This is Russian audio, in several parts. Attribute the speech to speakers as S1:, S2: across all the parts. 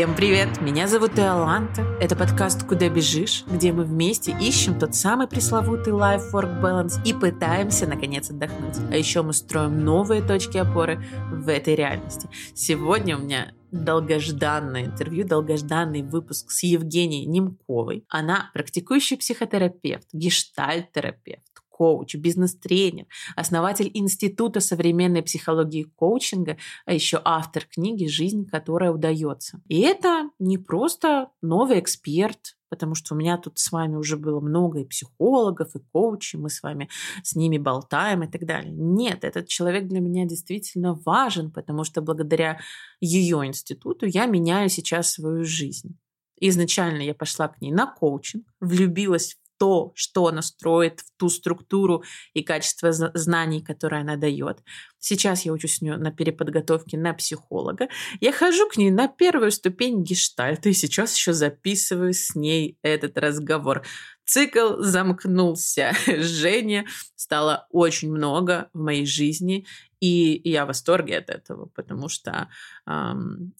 S1: Всем привет! Меня зовут Иоланта. Это подкаст «Куда бежишь?», где мы вместе ищем тот самый пресловутый life-work balance и пытаемся, наконец, отдохнуть. А еще мы строим новые точки опоры в этой реальности. Сегодня у меня долгожданное интервью, долгожданный выпуск с Евгенией Немковой. Она практикующий психотерапевт, гештальт-терапевт, коуч, бизнес-тренер, основатель Института современной психологии коучинга, а еще автор книги «Жизнь, которая удается». И это не просто новый эксперт, потому что у меня тут с вами уже было много и психологов, и коучей, мы с вами с ними болтаем и так далее. Нет, этот человек для меня действительно важен, потому что благодаря ее институту я меняю сейчас свою жизнь. Изначально я пошла к ней на коучинг, влюбилась то, что она строит, в ту структуру и качество знаний, которые она дает. Сейчас я учусь у нее на переподготовке на психолога. Я хожу к ней на первую ступень гештальта и сейчас еще записываю с ней этот разговор. Цикл замкнулся. Женя стало очень много в моей жизни, и я в восторге от этого, потому что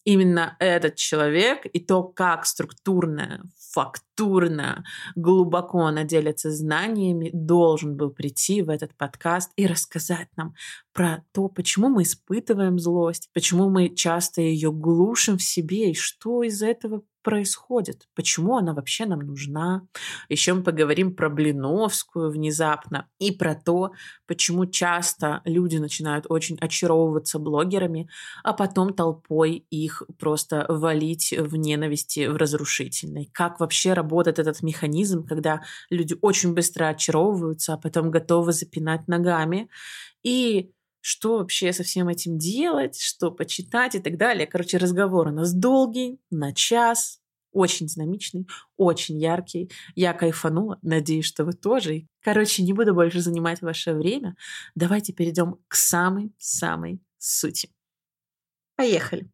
S1: именно этот человек и то, как структурно, фактурно, глубоко она делится знаниями, должен был прийти в этот подкаст и рассказать нам про то, почему мы испытываем злость, почему мы часто ее глушим в себе и что из этого происходит, почему она вообще нам нужна. Еще мы поговорим про Блиновскую внезапно и про то, почему часто люди начинают очень очаровываться блогерами, а потом толпой их просто валить в ненависти, в разрушительной. Как вообще работает этот механизм, когда люди очень быстро очаровываются, а потом готовы запинать ногами. И что вообще со всем этим делать, что почитать и так далее. Короче, разговор у нас долгий, на час, очень динамичный, очень яркий. Я кайфанула, надеюсь, что вы тоже. Короче, не буду больше занимать ваше время. Давайте перейдем к самой-самой сути. Поехали.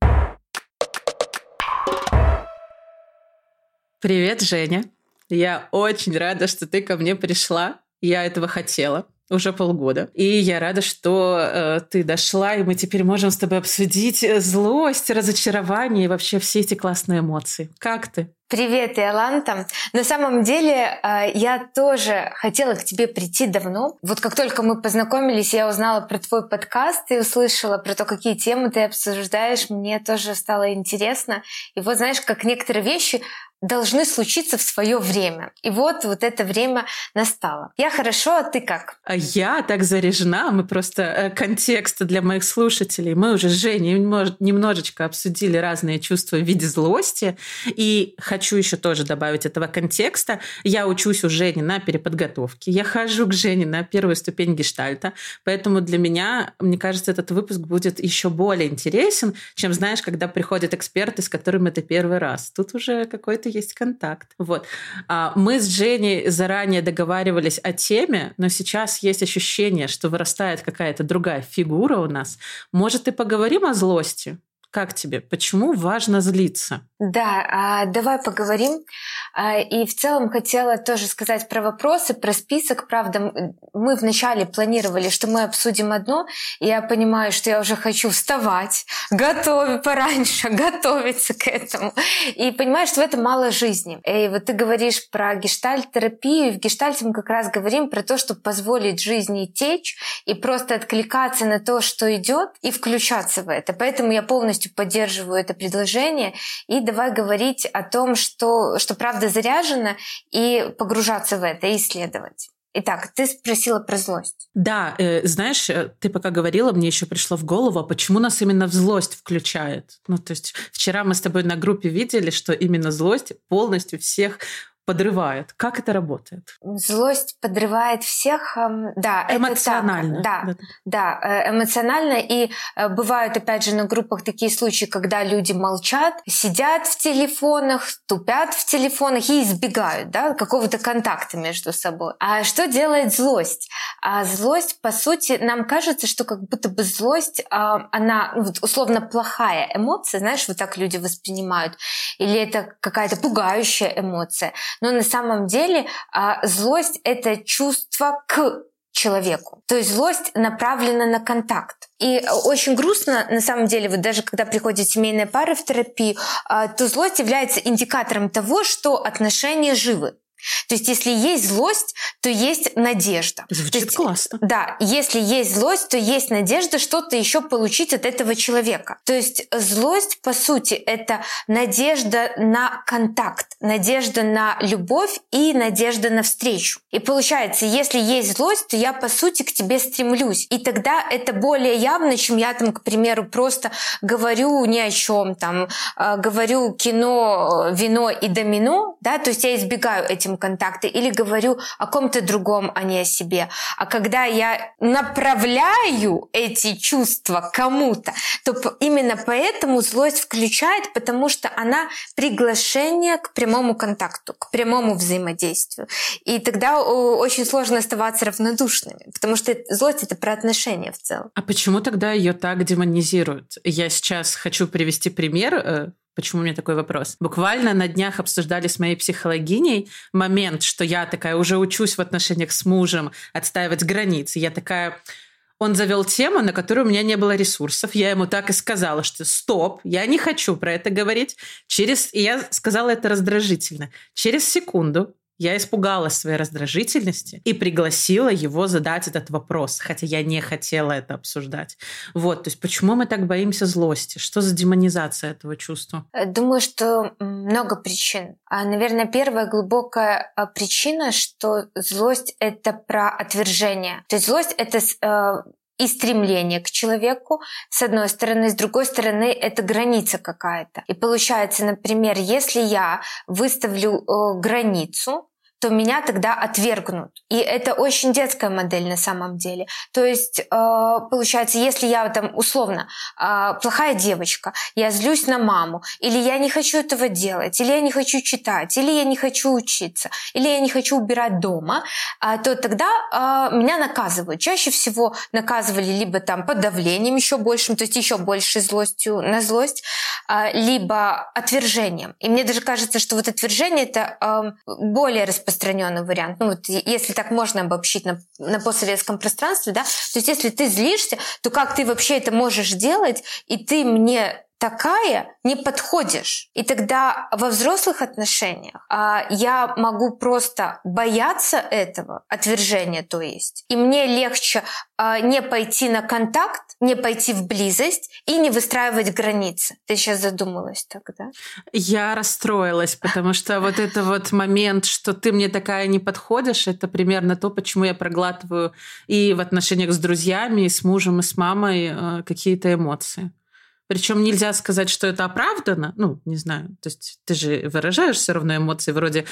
S1: Привет, Женя. Я очень рада, что ты ко мне пришла. Я этого хотела уже полгода. И я рада, что э, ты дошла, и мы теперь можем с тобой обсудить э, злость, разочарование и вообще все эти классные эмоции. Как ты?
S2: Привет, Иоланта. На самом деле, э, я тоже хотела к тебе прийти давно. Вот как только мы познакомились, я узнала про твой подкаст и услышала про то, какие темы ты обсуждаешь. Мне тоже стало интересно. И вот знаешь, как некоторые вещи должны случиться в свое время. И вот вот это время настало. Я хорошо, а ты как?
S1: А я так заряжена. Мы просто э, контекст для моих слушателей. Мы уже с Женей немножечко обсудили разные чувства в виде злости. И хочу еще тоже добавить этого контекста. Я учусь у Жени на переподготовке. Я хожу к Жене на первую ступень гештальта. Поэтому для меня, мне кажется, этот выпуск будет еще более интересен, чем, знаешь, когда приходят эксперты, с которыми это первый раз. Тут уже какой-то какой есть контакт. Вот. А мы с Женей заранее договаривались о теме, но сейчас есть ощущение, что вырастает какая-то другая фигура у нас. Может, и поговорим о злости? Как тебе? Почему важно злиться?
S2: Да, а, давай поговорим. А, и в целом хотела тоже сказать про вопросы, про список. Правда, мы вначале планировали, что мы обсудим одно. И я понимаю, что я уже хочу вставать, готовить пораньше, готовиться к этому. И понимаю, что в этом мало жизни. И вот ты говоришь про гештальт-терапию. В гештальте мы как раз говорим про то, чтобы позволить жизни течь и просто откликаться на то, что идет, и включаться в это. Поэтому я полностью поддерживаю это предложение и давай говорить о том, что, что правда заряжена, и погружаться в это, и исследовать. Итак, ты спросила про злость.
S1: Да, э, знаешь, э, ты пока говорила, мне еще пришло в голову, а почему нас именно в злость включает? Ну, то есть вчера мы с тобой на группе видели, что именно злость полностью всех подрывает. Как это работает?
S2: Злость подрывает всех, эм, да.
S1: Эмоционально.
S2: Это так, да, да, э, эмоционально. И э, бывают, опять же, на группах такие случаи, когда люди молчат, сидят в телефонах, тупят в телефонах и избегают да, какого-то контакта между собой. А что делает злость? А злость, по сути, нам кажется, что как будто бы злость, а, она ну, условно плохая эмоция, знаешь, вот так люди воспринимают. Или это какая-то пугающая эмоция. Но на самом деле а, злость — это чувство к человеку. То есть злость направлена на контакт. И очень грустно, на самом деле, вот даже когда приходят семейные пары в терапию, а, то злость является индикатором того, что отношения живы. То есть, если есть злость, то есть надежда.
S1: Звучит
S2: есть,
S1: классно.
S2: Да, если есть злость, то есть надежда что-то еще получить от этого человека. То есть злость, по сути, это надежда на контакт, надежда на любовь и надежда на встречу. И получается, если есть злость, то я, по сути, к тебе стремлюсь. И тогда это более явно, чем я там, к примеру, просто говорю ни о чем, там, а, говорю кино, вино и домино, да, то есть я избегаю этим контакты или говорю о ком-то другом, а не о себе. А когда я направляю эти чувства кому-то, то именно поэтому злость включает, потому что она приглашение к прямому контакту, к прямому взаимодействию. И тогда очень сложно оставаться равнодушными, потому что злость это про отношения в целом.
S1: А почему тогда ее так демонизируют? Я сейчас хочу привести пример э, Почему у меня такой вопрос? Буквально на днях обсуждали с моей психологиней момент, что я такая уже учусь в отношениях с мужем отстаивать границы. Я такая, он завел тему, на которую у меня не было ресурсов. Я ему так и сказала, что стоп, я не хочу про это говорить. Через... И я сказала это раздражительно. Через секунду я испугалась своей раздражительности и пригласила его задать этот вопрос, хотя я не хотела это обсуждать. Вот, то есть почему мы так боимся злости? Что за демонизация этого чувства?
S2: Э, думаю, что много причин. А, наверное, первая глубокая а, причина, что злость — это про отвержение. То есть злость — это э, и стремление к человеку, с одной стороны, с другой стороны, это граница какая-то. И получается, например, если я выставлю э, границу, то меня тогда отвергнут. И это очень детская модель на самом деле. То есть, э, получается, если я там условно э, плохая девочка, я злюсь на маму, или я не хочу этого делать, или я не хочу читать, или я не хочу учиться, или я не хочу убирать дома, э, то тогда меня наказывают. Чаще всего наказывали либо там подавлением еще большим, то есть еще большей злостью на злость, либо отвержением. И мне даже кажется, что вот отвержение это более распространенное распространенный вариант. Ну, вот если так можно обобщить на, на постсоветском пространстве, да, то есть если ты злишься, то как ты вообще это можешь делать, и ты мне такая не подходишь. И тогда во взрослых отношениях а, я могу просто бояться этого, отвержения то есть. И мне легче а, не пойти на контакт, не пойти в близость и не выстраивать границы. Ты сейчас задумалась тогда?
S1: Я расстроилась, потому что вот это вот момент, что ты мне такая не подходишь, это примерно то, почему я проглатываю и в отношениях с друзьями, и с мужем, и с мамой э, какие-то эмоции. Причем нельзя сказать, что это оправдано. Ну, не знаю. То есть ты же выражаешь все равно эмоции вроде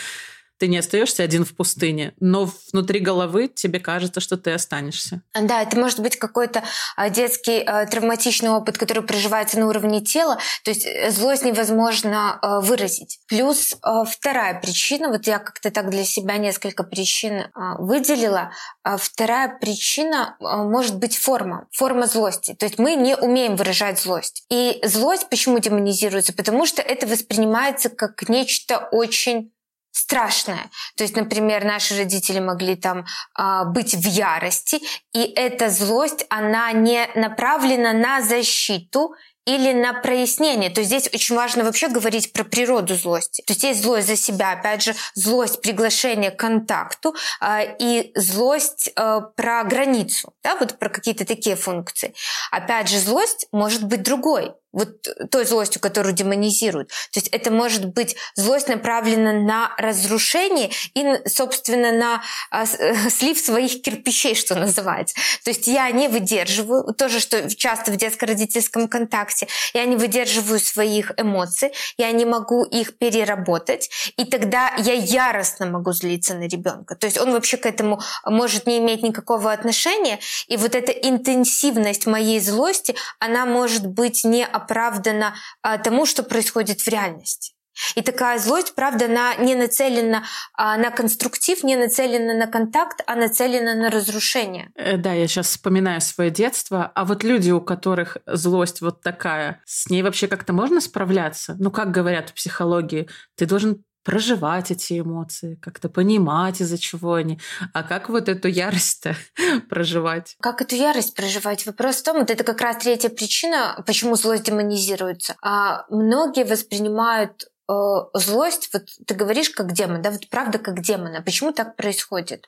S1: ты не остаешься один в пустыне, но внутри головы тебе кажется, что ты останешься.
S2: Да, это может быть какой-то а, детский а, травматичный опыт, который проживается на уровне тела, то есть э, злость невозможно а, выразить. Плюс вторая причина, вот я как-то так для себя несколько причин выделила, вторая причина может быть форма, форма злости. То есть мы не умеем выражать злость. И злость почему демонизируется? Потому что это воспринимается как нечто очень страшное. То есть, например, наши родители могли там э, быть в ярости, и эта злость, она не направлена на защиту или на прояснение. То есть здесь очень важно вообще говорить про природу злости. То есть есть злость за себя, опять же, злость приглашения к контакту э, и злость э, про границу, да, вот про какие-то такие функции. Опять же, злость может быть другой вот той злостью, которую демонизируют. То есть это может быть злость направлена на разрушение и, собственно, на а, слив своих кирпичей, что называется. То есть я не выдерживаю, тоже, что часто в детско-родительском контакте, я не выдерживаю своих эмоций, я не могу их переработать, и тогда я яростно могу злиться на ребенка. То есть он вообще к этому может не иметь никакого отношения, и вот эта интенсивность моей злости, она может быть не оправдана а, тому, что происходит в реальности. И такая злость, правда, она не нацелена а, на конструктив, не нацелена на контакт, а нацелена на разрушение.
S1: Э, да, я сейчас вспоминаю свое детство. А вот люди, у которых злость вот такая, с ней вообще как-то можно справляться? Ну, как говорят в психологии, ты должен проживать эти эмоции, как-то понимать, из-за чего они. А как вот эту ярость-то проживать?
S2: Как эту ярость проживать? Вопрос в том, вот это как раз третья причина, почему злость демонизируется. А многие воспринимают э, злость, вот ты говоришь как демон, да, вот правда как демон. А почему так происходит?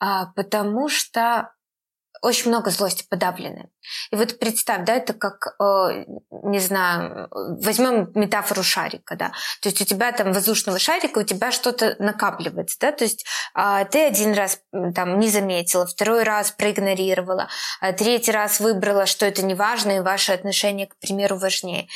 S2: А, потому что очень много злости подавлены. И вот представь, да, это как, э, не знаю, возьмем метафору шарика, да, то есть у тебя там воздушного шарика, у тебя что-то накапливается, да, то есть э, ты один раз там не заметила, второй раз проигнорировала, а третий раз выбрала, что это не важно, и ваши отношения, к примеру, важнее.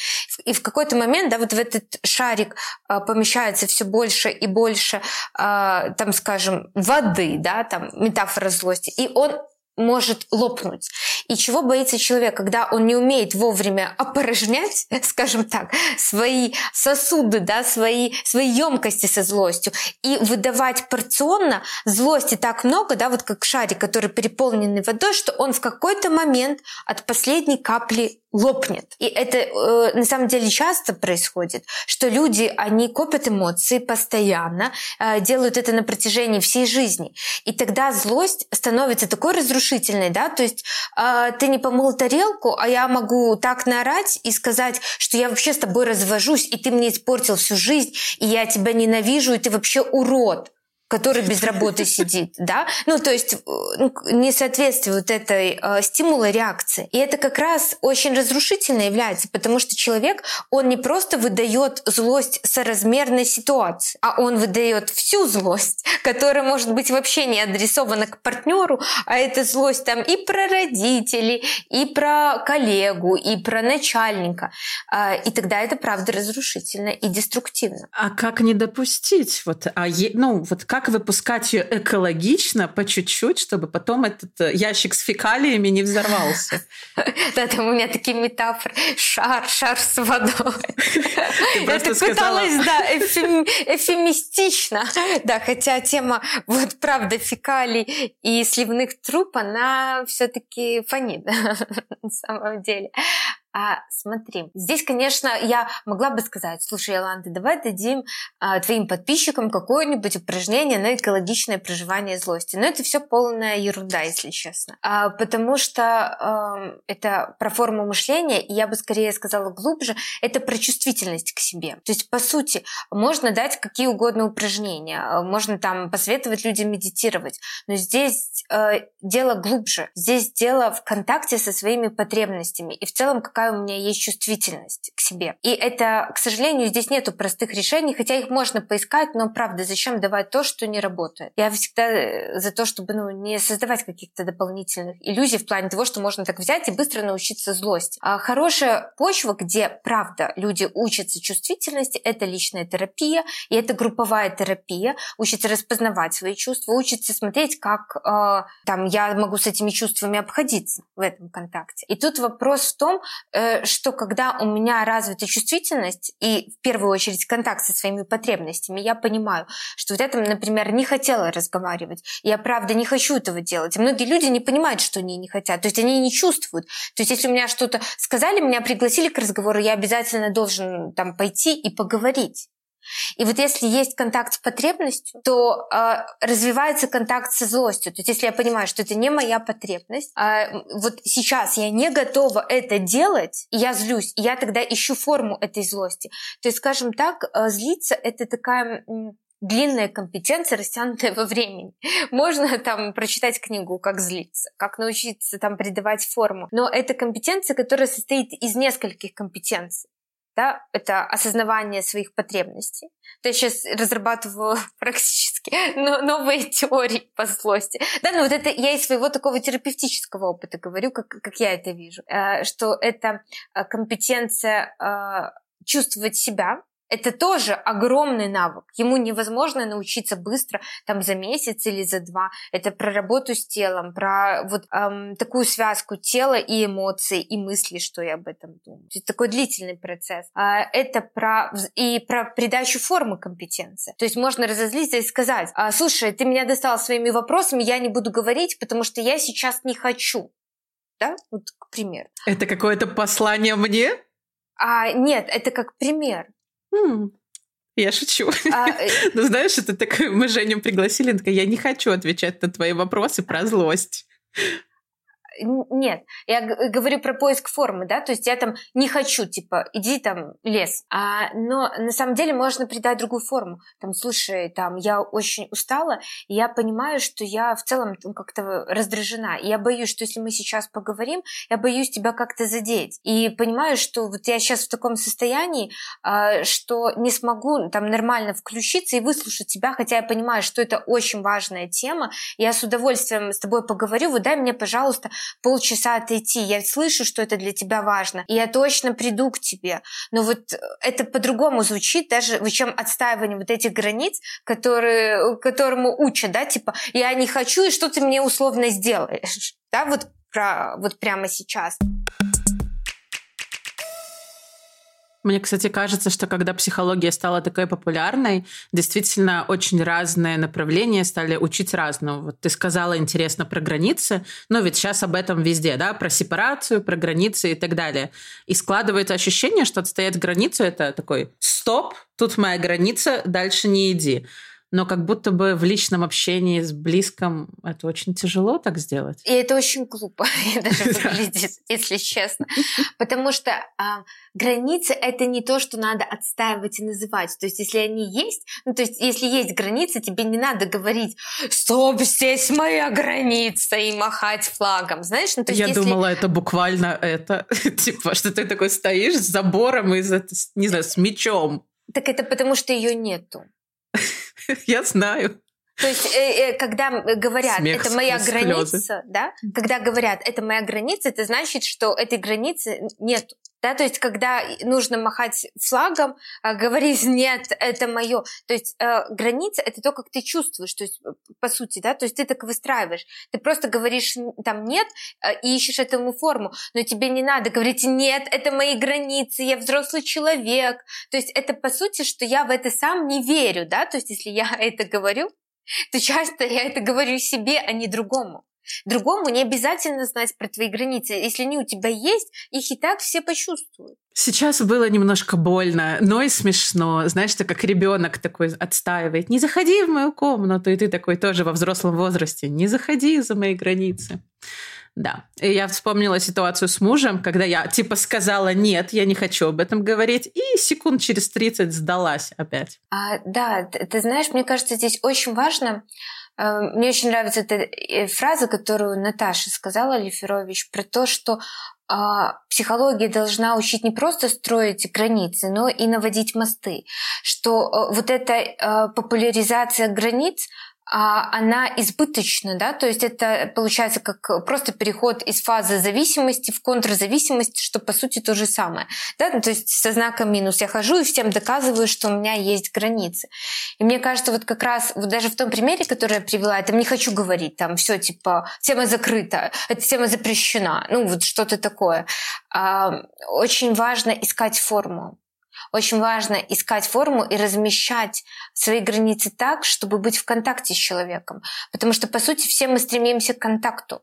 S2: И в какой-то момент, да, вот в этот шарик э, помещается все больше и больше, э, там, скажем, воды, да, там метафора злости, и он может лопнуть. И чего боится человек, когда он не умеет вовремя опорожнять, скажем так, свои сосуды, да, свои, свои емкости со злостью и выдавать порционно злости так много, да, вот как шарик, который переполненный водой, что он в какой-то момент от последней капли лопнет. И это э, на самом деле часто происходит, что люди, они копят эмоции постоянно, э, делают это на протяжении всей жизни. И тогда злость становится такой разрушительной, да, то есть э, ты не помыл тарелку, а я могу так наорать и сказать, что я вообще с тобой развожусь, и ты мне испортил всю жизнь, и я тебя ненавижу, и ты вообще урод который без работы сидит, да, ну то есть ну, несоответствие вот этой э, стимула реакции. И это как раз очень разрушительно является, потому что человек, он не просто выдает злость соразмерной ситуации, а он выдает всю злость, которая может быть вообще не адресована к партнеру, а это злость там и про родителей, и про коллегу, и про начальника. Э, и тогда это правда разрушительно и деструктивно.
S1: А как не допустить? Вот, а е, ну вот как как выпускать ее экологично, по чуть-чуть, чтобы потом этот э, ящик с фекалиями не взорвался.
S2: Да, там у меня такие метафоры. Шар, шар с водой. Так пыталась, да, эфемистично. Да, хотя тема, вот правда, фекалий и сливных труб, она все-таки фонит на самом деле. А, смотри, здесь, конечно, я могла бы сказать, слушай, Яланта, давай дадим а, твоим подписчикам какое-нибудь упражнение на экологичное проживание злости. Но это все полная ерунда, если честно. А, потому что а, это про форму мышления, и я бы скорее сказала глубже, это про чувствительность к себе. То есть, по сути, можно дать какие угодно упражнения, а, можно там посоветовать людям медитировать, но здесь а, дело глубже. Здесь дело в контакте со своими потребностями и в целом какая какая у меня есть чувствительность к себе. И это, к сожалению, здесь нету простых решений, хотя их можно поискать, но правда, зачем давать то, что не работает? Я всегда э, за то, чтобы ну, не создавать каких-то дополнительных иллюзий в плане того, что можно так взять и быстро научиться злости. А хорошая почва, где, правда, люди учатся чувствительности, это личная терапия, и это групповая терапия, учатся распознавать свои чувства, учатся смотреть, как э, там я могу с этими чувствами обходиться в этом контакте. И тут вопрос в том, что когда у меня развита чувствительность и в первую очередь контакт со своими потребностями, я понимаю, что вот это, например, не хотела разговаривать, я правда не хочу этого делать. Многие люди не понимают, что они не хотят, то есть они не чувствуют. То есть если у меня что-то сказали, меня пригласили к разговору, я обязательно должен там пойти и поговорить. И вот если есть контакт с потребностью, то э, развивается контакт со злостью. То есть если я понимаю, что это не моя потребность, э, вот сейчас я не готова это делать, и я злюсь, и я тогда ищу форму этой злости. То есть, скажем так, э, злиться это такая длинная компетенция, растянутая во времени. Можно там прочитать книгу «Как злиться», как научиться там придавать форму. Но это компетенция, которая состоит из нескольких компетенций да, это осознавание своих потребностей. То я сейчас разрабатываю практически новые теории по злости. Да, ну вот это я из своего такого терапевтического опыта говорю, как, как я это вижу, э, что это э, компетенция э, чувствовать себя, это тоже огромный навык. Ему невозможно научиться быстро, там за месяц или за два. Это про работу с телом, про вот эм, такую связку тела и эмоций, и мысли, что я об этом думаю. Это такой длительный процесс. А, это про и про придачу формы компетенции. То есть можно разозлиться и сказать, а, слушай, ты меня достал своими вопросами, я не буду говорить, потому что я сейчас не хочу. Да, вот к примеру.
S1: Это какое-то послание мне?
S2: А, нет, это как пример.
S1: Я шучу. А, э, ну, знаешь, это такое, мы Женю пригласили, такая, я не хочу отвечать на твои вопросы про злость.
S2: Нет, я говорю про поиск формы, да, то есть я там не хочу, типа, иди там лес. А, но на самом деле можно придать другую форму. Там, слушай, там, я очень устала, и я понимаю, что я в целом там, как-то раздражена. И я боюсь, что если мы сейчас поговорим, я боюсь тебя как-то задеть. И понимаю, что вот я сейчас в таком состоянии, а, что не смогу там нормально включиться и выслушать тебя, хотя я понимаю, что это очень важная тема. Я с удовольствием с тобой поговорю, вот дай мне, пожалуйста, полчаса отойти. Я слышу, что это для тебя важно, и я точно приду к тебе. Но вот это по-другому звучит, даже чем отстаивание вот этих границ, которые, которому учат, да, типа, я не хочу, и что ты мне условно сделаешь, да, вот, про, вот прямо сейчас.
S1: Мне, кстати, кажется, что когда психология стала такой популярной, действительно очень разные направления стали учить разному. Вот ты сказала интересно про границы, но ведь сейчас об этом везде, да, про сепарацию, про границы и так далее. И складывается ощущение, что отстоять границу — это такой «стоп, тут моя граница, дальше не иди» но как будто бы в личном общении с близким это очень тяжело так сделать.
S2: И это очень глупо даже выглядит, если честно. Потому что а, границы — это не то, что надо отстаивать и называть. То есть если они есть, ну то есть если есть границы, тебе не надо говорить «стоп, здесь моя граница» и махать флагом, знаешь? Ну,
S1: то есть, Я если... думала, это буквально это, типа, что ты такой стоишь с забором и, не знаю, с мечом.
S2: Так это потому, что ее нету.
S1: Я знаю.
S2: То есть, э, э, когда говорят, Смех, это моя граница, слезы. да? Когда говорят, это моя граница, это значит, что этой границы нет. Да, то есть, когда нужно махать флагом, э, говорить нет, это мое. То есть э, граница это то, как ты чувствуешь, то есть по сути, да, то есть ты так выстраиваешь. Ты просто говоришь там нет э, и ищешь этому форму, но тебе не надо говорить нет, это мои границы, я взрослый человек. То есть это по сути, что я в это сам не верю, да, то есть если я это говорю, то часто я это говорю себе, а не другому. Другому не обязательно знать про твои границы. Если они у тебя есть, их и так все почувствуют.
S1: Сейчас было немножко больно, но и смешно. Знаешь, ты как ребенок такой отстаивает. Не заходи в мою комнату, и ты такой тоже во взрослом возрасте. Не заходи за мои границы. Да. И я вспомнила ситуацию с мужем, когда я типа сказала нет, я не хочу об этом говорить, и секунд через 30 сдалась опять.
S2: А, да, ты, ты знаешь, мне кажется, здесь очень важно. Э, мне очень нравится эта э, фраза, которую Наташа сказала, Лиферович, про то, что а, психология должна учить не просто строить границы, но и наводить мосты. Что э, вот эта популяризация границ, она избыточна, да, то есть это получается как просто переход из фазы зависимости в контрзависимость, что по сути то же самое, да, ну, то есть со знаком минус я хожу и всем доказываю, что у меня есть границы. И мне кажется, вот как раз вот даже в том примере, который я привела, я там не хочу говорить, там все типа тема закрыта, эта тема запрещена, ну вот что-то такое. А, очень важно искать форму. Очень важно искать форму и размещать свои границы так, чтобы быть в контакте с человеком. Потому что, по сути, все мы стремимся к контакту.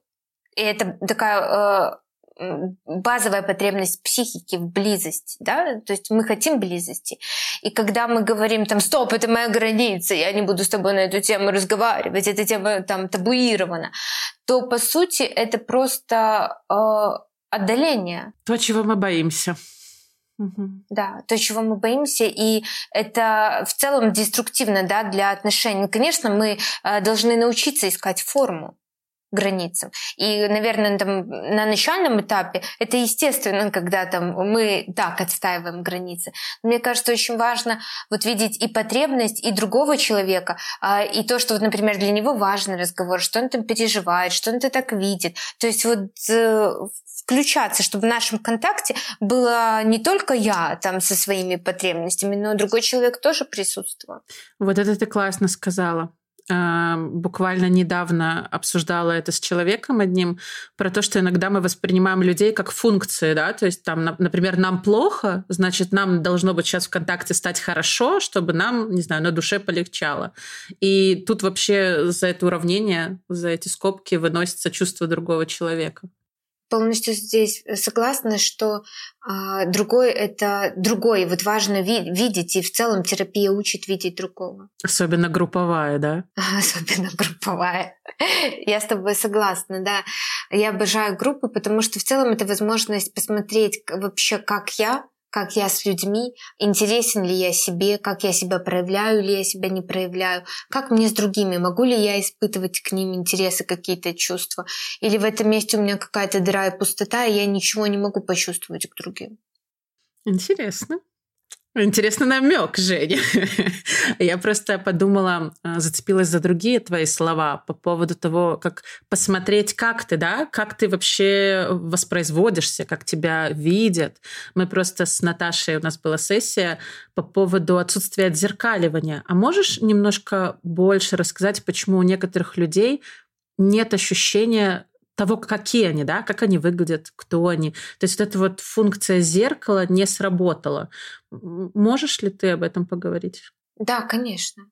S2: И это такая э, базовая потребность психики в близости, да, то есть мы хотим близости. И когда мы говорим там, стоп, это моя граница, я не буду с тобой на эту тему разговаривать, эта тема там табуирована, то по сути это просто э, отдаление.
S1: То, чего мы боимся.
S2: Угу. Да, то, чего мы боимся, и это в целом деструктивно да, для отношений. Конечно, мы э, должны научиться искать форму границам. И, наверное, там, на начальном этапе это естественно, когда там, мы так отстаиваем границы. Но мне кажется, очень важно вот видеть и потребность и другого человека, а, и то, что, вот, например, для него важный разговор, что он там переживает, что он это так видит. То есть вот э, включаться, чтобы в нашем контакте было не только я там со своими потребностями, но другой человек тоже присутствовал.
S1: Вот это ты классно сказала буквально недавно обсуждала это с человеком одним, про то, что иногда мы воспринимаем людей как функции, да, то есть там, например, нам плохо, значит, нам должно быть сейчас в контакте стать хорошо, чтобы нам, не знаю, на душе полегчало. И тут вообще за это уравнение, за эти скобки выносится чувство другого человека.
S2: Полностью здесь согласна, что а, другой это другой. Вот важно ви- видеть, и в целом терапия учит видеть другого.
S1: Особенно групповая, да?
S2: Особенно групповая. Я с тобой согласна, да. Я обожаю группы, потому что в целом это возможность посмотреть вообще, как я как я с людьми, интересен ли я себе, как я себя проявляю или я себя не проявляю, как мне с другими, могу ли я испытывать к ним интересы, какие-то чувства, или в этом месте у меня какая-то дыра и пустота, и я ничего не могу почувствовать к другим.
S1: Интересно. Интересный намек, Женя. Я просто подумала, а, зацепилась за другие твои слова по поводу того, как посмотреть, как ты, да, как ты вообще воспроизводишься, как тебя видят. Мы просто с Наташей, у нас была сессия по поводу отсутствия отзеркаливания. А можешь немножко больше рассказать, почему у некоторых людей нет ощущения того, какие они, да, как они выглядят, кто они. То есть вот эта вот функция зеркала не сработала. Можешь ли ты об этом поговорить?
S2: Да, конечно.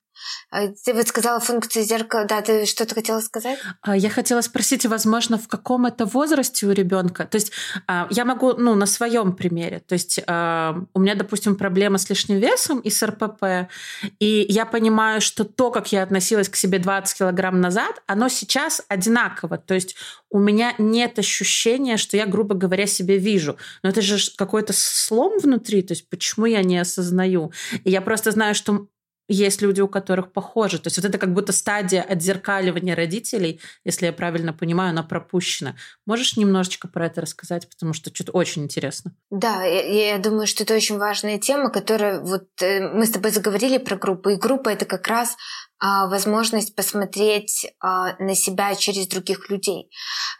S2: А, ты вот сказала функции зеркала, да, ты что-то хотела сказать?
S1: А, я хотела спросить, возможно, в каком это возрасте у ребенка? То есть а, я могу, ну, на своем примере. То есть у меня, допустим, проблема с лишним весом и с РПП, и я понимаю, что то, как я относилась к себе 20 килограмм назад, оно сейчас одинаково. То есть у меня нет ощущения, что я, грубо говоря, себя вижу. Но это же какой-то слом внутри, то есть почему я не осознаю? И я просто знаю, что есть люди, у которых похоже. То есть вот это как будто стадия отзеркаливания родителей, если я правильно понимаю, она пропущена. Можешь немножечко про это рассказать, потому что что-то очень интересно.
S2: Да, я, я думаю, что это очень важная тема, которая вот э, мы с тобой заговорили про группу, и группа это как раз а, возможность посмотреть а, на себя через других людей.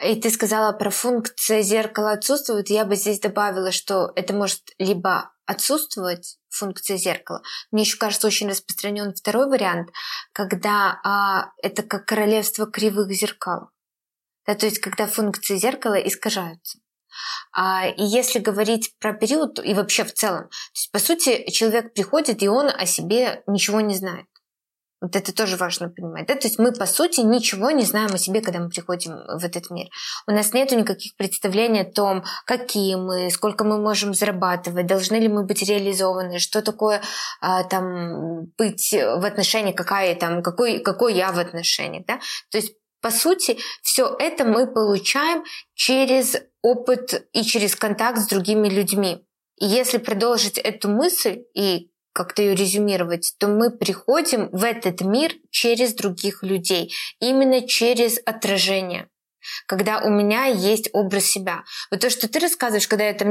S2: И ты сказала про функцию зеркала отсутствует. Я бы здесь добавила, что это может либо отсутствовать функция зеркала. Мне еще кажется очень распространен второй вариант, когда а, это как королевство кривых зеркал. Да, то есть когда функции зеркала искажаются. А, и если говорить про период и вообще в целом, то есть, по сути, человек приходит, и он о себе ничего не знает. Вот это тоже важно понимать. Да? То есть мы, по сути, ничего не знаем о себе, когда мы приходим в этот мир. У нас нет никаких представлений о том, какие мы, сколько мы можем зарабатывать, должны ли мы быть реализованы, что такое а, там быть в отношении, какая там, какой, какой я в отношениях. Да? То есть по сути, все это мы получаем через опыт и через контакт с другими людьми. И если продолжить эту мысль и как-то ее резюмировать, то мы приходим в этот мир через других людей, именно через отражение когда у меня есть образ себя. Вот то, что ты рассказываешь, когда это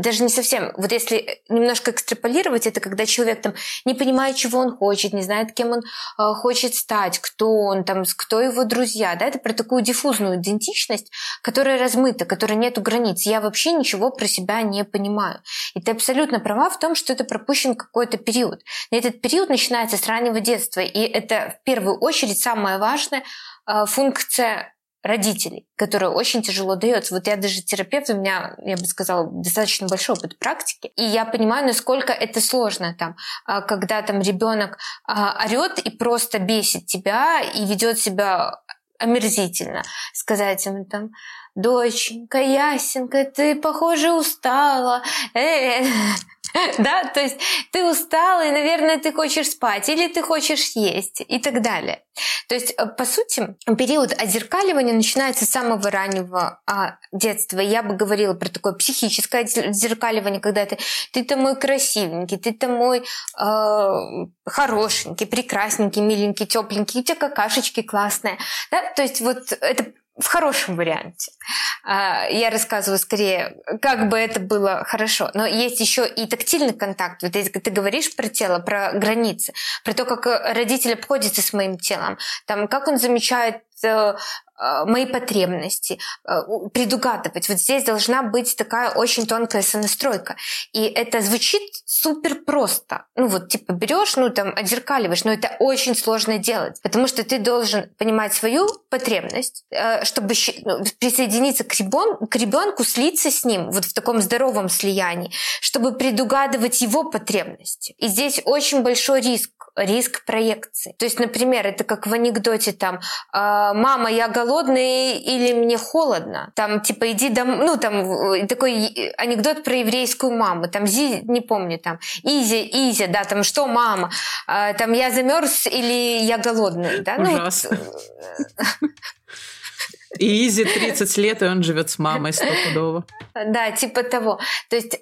S2: даже не совсем, вот если немножко экстраполировать, это когда человек там не понимает, чего он хочет, не знает, кем он э, хочет стать, кто он, там, кто его друзья, да, это про такую диффузную идентичность, которая размыта, которая нету границ. Я вообще ничего про себя не понимаю. И ты абсолютно права в том, что это пропущен какой-то период. И этот период начинается с раннего детства, и это в первую очередь самая важная э, функция родителей, которая очень тяжело дается. Вот я даже терапевт, у меня, я бы сказала, достаточно большой опыт практики, и я понимаю, насколько это сложно там, а, когда там ребенок а, орет и просто бесит тебя и ведет себя омерзительно. Сказать ему там, доченька, ясенька, ты, похоже, устала. Э -э -э. Да, то есть ты устала, и, наверное, ты хочешь спать, или ты хочешь есть, и так далее. То есть, э, по сути, период отзеркаливания начинается с самого раннего а, детства. Я бы говорила про такое психическое отзеркаливание, когда ты, ты-то мой красивенький, ты-то мой э, хорошенький, прекрасненький, миленький, тепленький, у тебя какашечки классные. Да? То есть вот это в хорошем варианте. А, я рассказываю скорее, как бы это было хорошо. Но есть еще и тактильный контакт. Вот если ты говоришь про тело, про границы, про то, как родитель обходится с моим телом, там, как он замечает э, мои потребности, э, предугадывать. Вот здесь должна быть такая очень тонкая сонастройка. И это звучит супер просто. Ну вот типа берешь, ну там отзеркаливаешь, но это очень сложно делать, потому что ты должен понимать свою потребность, э, чтобы ну, присоединиться к ребенку, к ребенку, слиться с ним вот в таком здоровом слиянии, чтобы предугадывать его потребности. И здесь очень большой риск риск проекции. То есть, например, это как в анекдоте там «А, «Мама, я голодный или мне холодно?» Там типа «Иди домой», ну там такой анекдот про еврейскую маму, там Зи, не помню, там «Изи, Изи», да, там «Что, мама?» а, Там «Я замерз или я голодный?» да?
S1: Ужасно. Ну, и Изи 30 лет, и он живет с мамой стопудово.
S2: Да, типа того. То есть,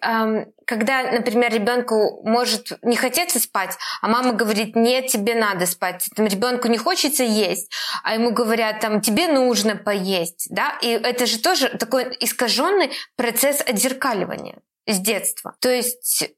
S2: когда, например, ребенку может не хотеться спать, а мама говорит, нет, тебе надо спать. Там ребенку не хочется есть, а ему говорят, там, тебе нужно поесть. Да? И это же тоже такой искаженный процесс отзеркаливания с детства. То есть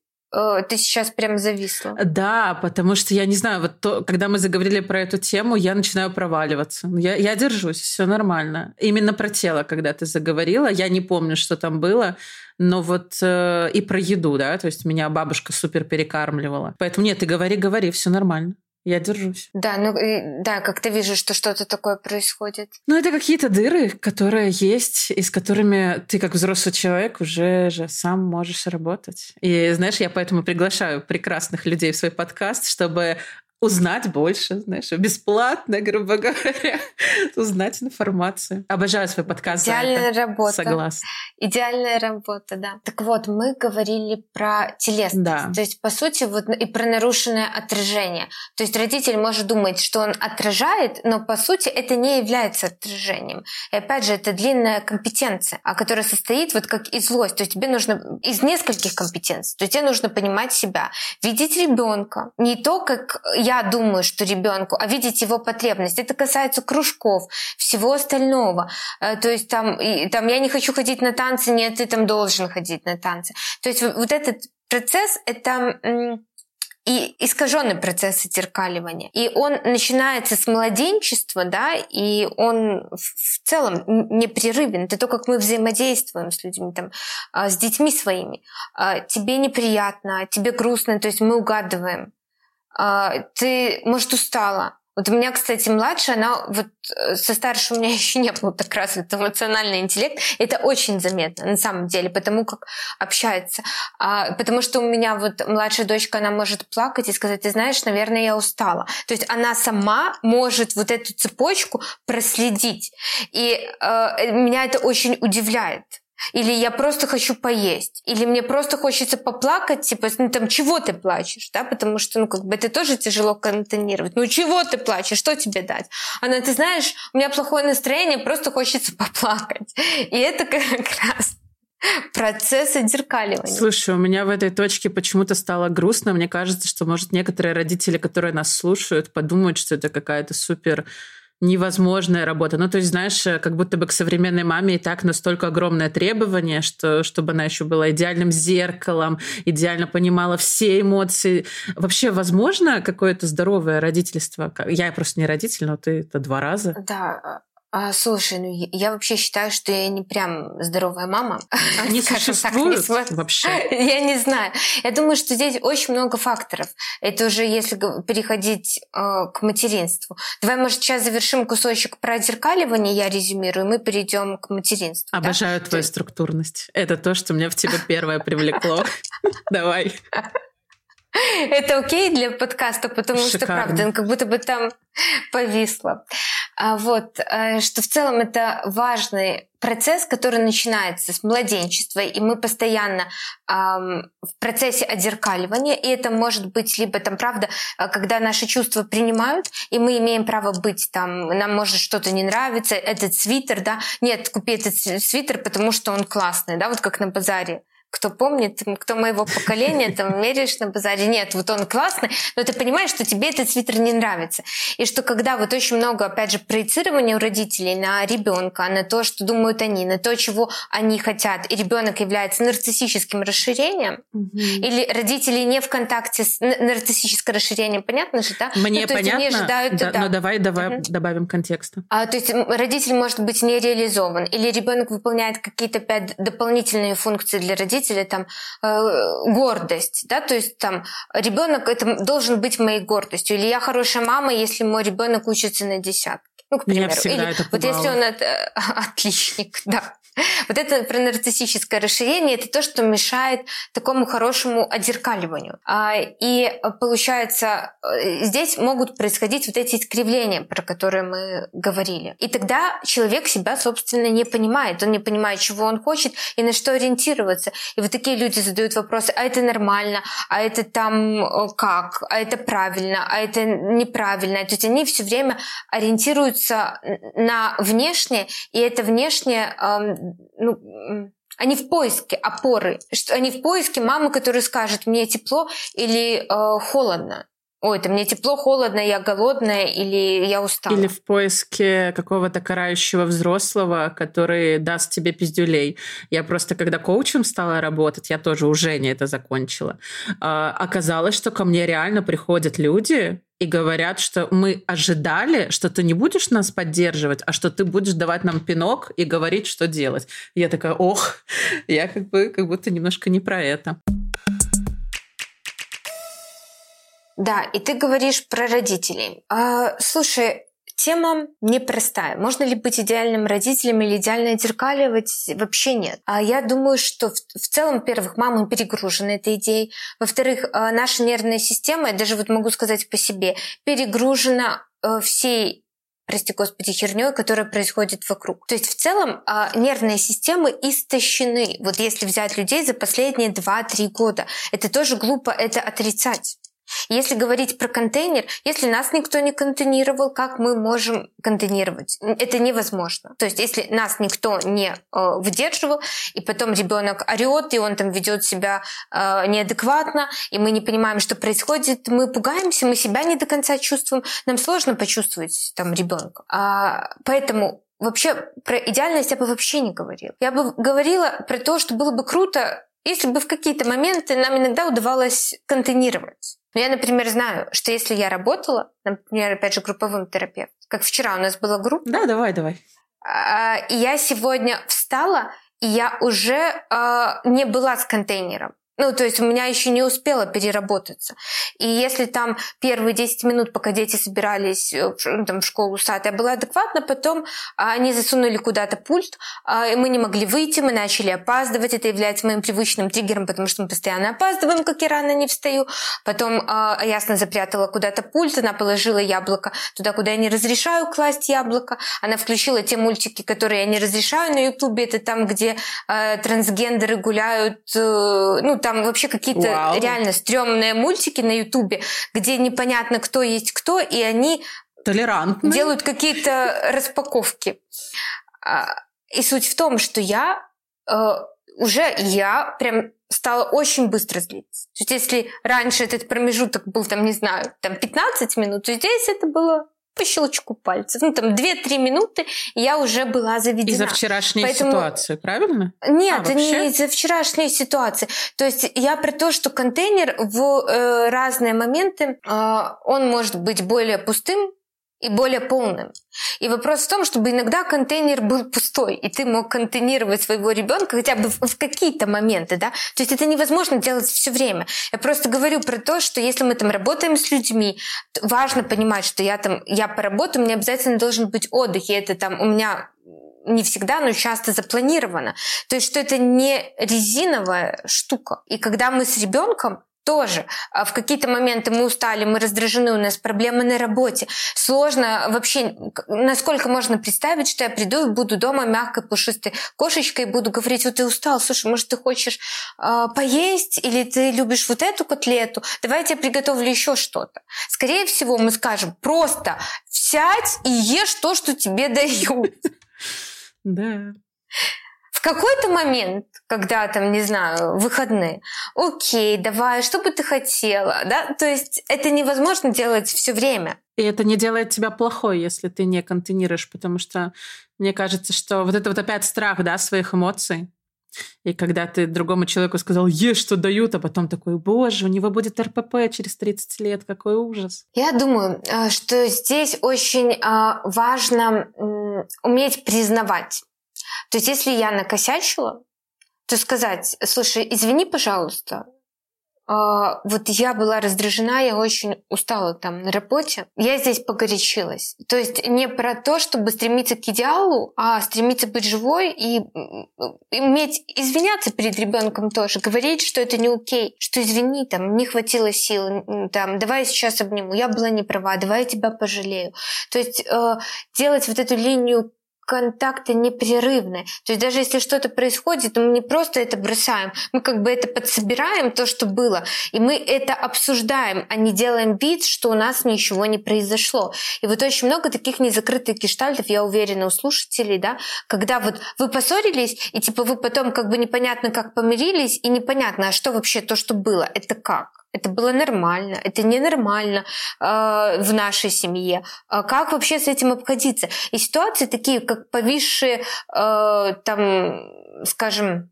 S2: ты сейчас прям зависла.
S1: Да, потому что я не знаю, вот то, когда мы заговорили про эту тему, я начинаю проваливаться. Я, я держусь, все нормально. Именно про тело, когда ты заговорила, я не помню, что там было, но вот э, и про еду, да, то есть меня бабушка супер перекармливала. Поэтому нет, ты говори, говори, все нормально. Я держусь.
S2: Да, ну да, как ты вижу, что что-то такое происходит.
S1: Ну, это какие-то дыры, которые есть, и с которыми ты, как взрослый человек, уже же сам можешь работать. И знаешь, я поэтому приглашаю прекрасных людей в свой подкаст, чтобы узнать больше, знаешь, бесплатно, грубо говоря, узнать информацию. Обожаю свой подкаст.
S2: Идеальная работа.
S1: Согласна.
S2: Идеальная работа, да. Так вот, мы говорили про телесность. Да. То есть, по сути, вот и про нарушенное отражение. То есть родитель может думать, что он отражает, но по сути это не является отражением. И опять же, это длинная компетенция, а которая состоит вот как и злость. То есть тебе нужно из нескольких компетенций. То есть тебе нужно понимать себя, видеть ребенка. Не то, как я думаю, что ребенку, а видеть его потребность. Это касается кружков, всего остального. Э, то есть там, там я не хочу ходить на танцы, нет, ты там должен ходить на танцы. То есть вот этот процесс — это и искаженный процесс отзеркаливания. И он начинается с младенчества, да, и он в целом непрерывен. Это то, как мы взаимодействуем с людьми, там, а, с детьми своими. А, тебе неприятно, тебе грустно, то есть мы угадываем. А, ты, может, устала. Вот у меня, кстати, младшая, она вот э, со старшей у меня еще не было так развит эмоциональный интеллект. Это очень заметно на самом деле, потому как общается. А, потому что у меня вот младшая дочка, она может плакать и сказать, ты знаешь, наверное, я устала. То есть она сама может вот эту цепочку проследить. И э, меня это очень удивляет. Или я просто хочу поесть. Или мне просто хочется поплакать, типа, ну там, чего ты плачешь, да, потому что, ну, как бы это тоже тяжело контонировать. Ну, чего ты плачешь, что тебе дать? Она, ты знаешь, у меня плохое настроение, просто хочется поплакать. И это как раз процесс отзеркаливания.
S1: Слушай, у меня в этой точке почему-то стало грустно. Мне кажется, что, может, некоторые родители, которые нас слушают, подумают, что это какая-то супер невозможная работа. Ну, то есть, знаешь, э, как будто бы к современной маме и так настолько огромное требование, что чтобы она еще была идеальным зеркалом, идеально понимала все эмоции. Вообще, возможно какое-то здоровое родительство? Я просто не родитель, но ты это два раза.
S2: Да, а, слушай, ну я вообще считаю, что я не прям здоровая мама.
S1: Они существуют так, не вообще?
S2: Я не знаю. Я думаю, что здесь очень много факторов. Это уже если переходить э, к материнству. Давай, может, сейчас завершим кусочек про отзеркаливание, я резюмирую, и мы перейдем к материнству.
S1: Обожаю да? твою структурность. Это то, что меня в тебе первое привлекло. Давай.
S2: Это окей для подкаста, потому Шикарно. что, правда, как будто бы там повисло. А вот, э, что в целом это важный процесс, который начинается с младенчества, и мы постоянно эм, в процессе отзеркаливания, и это может быть либо там, правда, э, когда наши чувства принимают, и мы имеем право быть там, нам может что-то не нравится, этот свитер, да, нет, купи этот свитер, потому что он классный, да, вот как на базаре кто помнит, кто моего поколения, там меряешь на базаре, нет, вот он классный, но ты понимаешь, что тебе этот свитер не нравится. И что когда вот очень много, опять же, проецирования у родителей на ребенка, на то, что думают они, на то, чего они хотят, и ребенок является нарциссическим расширением, угу. или родители не в контакте с нарциссическим расширением, понятно же, да?
S1: Мне ну, понятно, они ожидают, да, да. но давай, давай угу. добавим контекста.
S2: А, то есть родитель может быть не реализован, или ребенок выполняет какие-то опять дополнительные функции для родителей, родители там э, гордость, да, то есть там ребенок это должен быть моей гордостью, или я хорошая мама, если мой ребенок учится на десятке. Ну, к примеру.
S1: Меня всегда
S2: Или
S1: это
S2: вот если он это, отличник, да. Вот это про нарциссическое расширение, это то, что мешает такому хорошему отзеркаливанию. А, и получается, э, здесь могут происходить вот эти искривления, про которые мы говорили. И тогда человек себя, собственно, не понимает. Он не понимает, чего он хочет и на что ориентироваться. И вот такие люди задают вопросы, а это нормально, а это там э, как, а это правильно, а это неправильно. То есть они все время ориентируются на внешнее, и это внешнее, ну, они в поиске опоры, они в поиске мамы, которая скажет, мне тепло или э, холодно. Ой, это мне тепло, холодно, я голодная или я устала.
S1: Или в поиске какого-то карающего взрослого, который даст тебе пиздюлей. Я просто, когда коучем стала работать, я тоже уже не это закончила, а, оказалось, что ко мне реально приходят люди, и говорят, что мы ожидали, что ты не будешь нас поддерживать, а что ты будешь давать нам пинок и говорить, что делать. я такая, ох, я как бы как будто немножко не про это.
S2: Да, и ты говоришь про родителей. А, слушай, тема непростая. Можно ли быть идеальным родителем или идеально отзеркаливать? Вообще нет. А я думаю, что в, в целом, во-первых, мамы перегружены этой идеей. Во-вторых, а, наша нервная система, я даже вот могу сказать по себе, перегружена э, всей прости господи, херней, которая происходит вокруг. То есть в целом а, нервные системы истощены. Вот если взять людей за последние 2-3 года, это тоже глупо это отрицать. Если говорить про контейнер, если нас никто не контейнировал, как мы можем контейнировать? Это невозможно. То есть, если нас никто не э, выдерживал, и потом ребенок орет, и он там ведет себя э, неадекватно, и мы не понимаем, что происходит, мы пугаемся, мы себя не до конца чувствуем, нам сложно почувствовать там ребенка. А, поэтому вообще про идеальность я бы вообще не говорила. Я бы говорила про то, что было бы круто, если бы в какие-то моменты нам иногда удавалось контейнировать. Но я, например, знаю, что если я работала, например, опять же, групповым терапевтом, как вчера у нас была группа.
S1: Да, давай, давай.
S2: А, и я сегодня встала, и я уже а, не была с контейнером. Ну, то есть у меня еще не успела переработаться. И если там первые 10 минут, пока дети собирались э, ну, там, в школу сад, я была адекватна, потом а, они засунули куда-то пульт, а, и мы не могли выйти, мы начали опаздывать. Это является моим привычным триггером, потому что мы постоянно опаздываем, как я рано не встаю. Потом а, ясно запрятала куда-то пульт, она положила яблоко туда, куда я не разрешаю класть яблоко. Она включила те мультики, которые я не разрешаю на Ютубе. Это там, где трансгендеры гуляют, э, ну, там вообще какие-то Вау. реально стрёмные мультики на Ютубе, где непонятно, кто есть кто, и они
S1: Толерантные.
S2: делают какие-то распаковки. А, и суть в том, что я э, уже я прям стала очень быстро злиться. То есть если раньше этот промежуток был, там, не знаю, там 15 минут, то здесь это было по щелчку пальцев. Ну, там 2-3 минуты, я уже была заведена.
S1: Из-за вчерашней Поэтому... ситуации, правильно?
S2: Нет, а, не из-за вчерашней ситуации. То есть я про то, что контейнер в э, разные моменты, э, он может быть более пустым, и более полным. И вопрос в том, чтобы иногда контейнер был пустой, и ты мог контейнировать своего ребенка хотя бы в, какие-то моменты, да. То есть это невозможно делать все время. Я просто говорю про то, что если мы там работаем с людьми, важно понимать, что я там, я поработаю, меня обязательно должен быть отдых, и это там у меня не всегда, но часто запланировано. То есть, что это не резиновая штука. И когда мы с ребенком, тоже. А в какие-то моменты мы устали, мы раздражены, у нас проблемы на работе. Сложно вообще, насколько можно представить, что я приду и буду дома мягкой, пушистой кошечкой и буду говорить, вот ты устал, слушай, может, ты хочешь э, поесть или ты любишь вот эту котлету? Давай я тебе приготовлю еще что-то. Скорее всего, мы скажем, просто сядь и ешь то, что тебе дают.
S1: Да
S2: какой-то момент, когда там, не знаю, выходные, окей, давай, что бы ты хотела, да? То есть это невозможно делать все время.
S1: И это не делает тебя плохой, если ты не контейнируешь, потому что мне кажется, что вот это вот опять страх, да, своих эмоций. И когда ты другому человеку сказал, ешь, что дают, а потом такой, боже, у него будет РПП через 30 лет, какой ужас.
S2: Я думаю, э, что здесь очень э, важно уметь признавать то есть если я накосячила, то сказать, слушай, извини, пожалуйста, а, вот я была раздражена, я очень устала там на работе. Я здесь погорячилась. То есть не про то, чтобы стремиться к идеалу, а стремиться быть живой и иметь извиняться перед ребенком тоже, говорить, что это не окей, что извини, там не хватило сил, там давай я сейчас обниму, я была не права, давай я тебя пожалею. То есть э, делать вот эту линию контакты непрерывны. То есть даже если что-то происходит, мы не просто это бросаем, мы как бы это подсобираем, то, что было, и мы это обсуждаем, а не делаем вид, что у нас ничего не произошло. И вот очень много таких незакрытых гештальтов, я уверена, у слушателей, да, когда вот вы поссорились, и типа вы потом как бы непонятно как помирились, и непонятно, а что вообще то, что было, это как? Это было нормально, это ненормально э, в нашей семье. А как вообще с этим обходиться? И ситуации такие, как повисшие, э, там, скажем,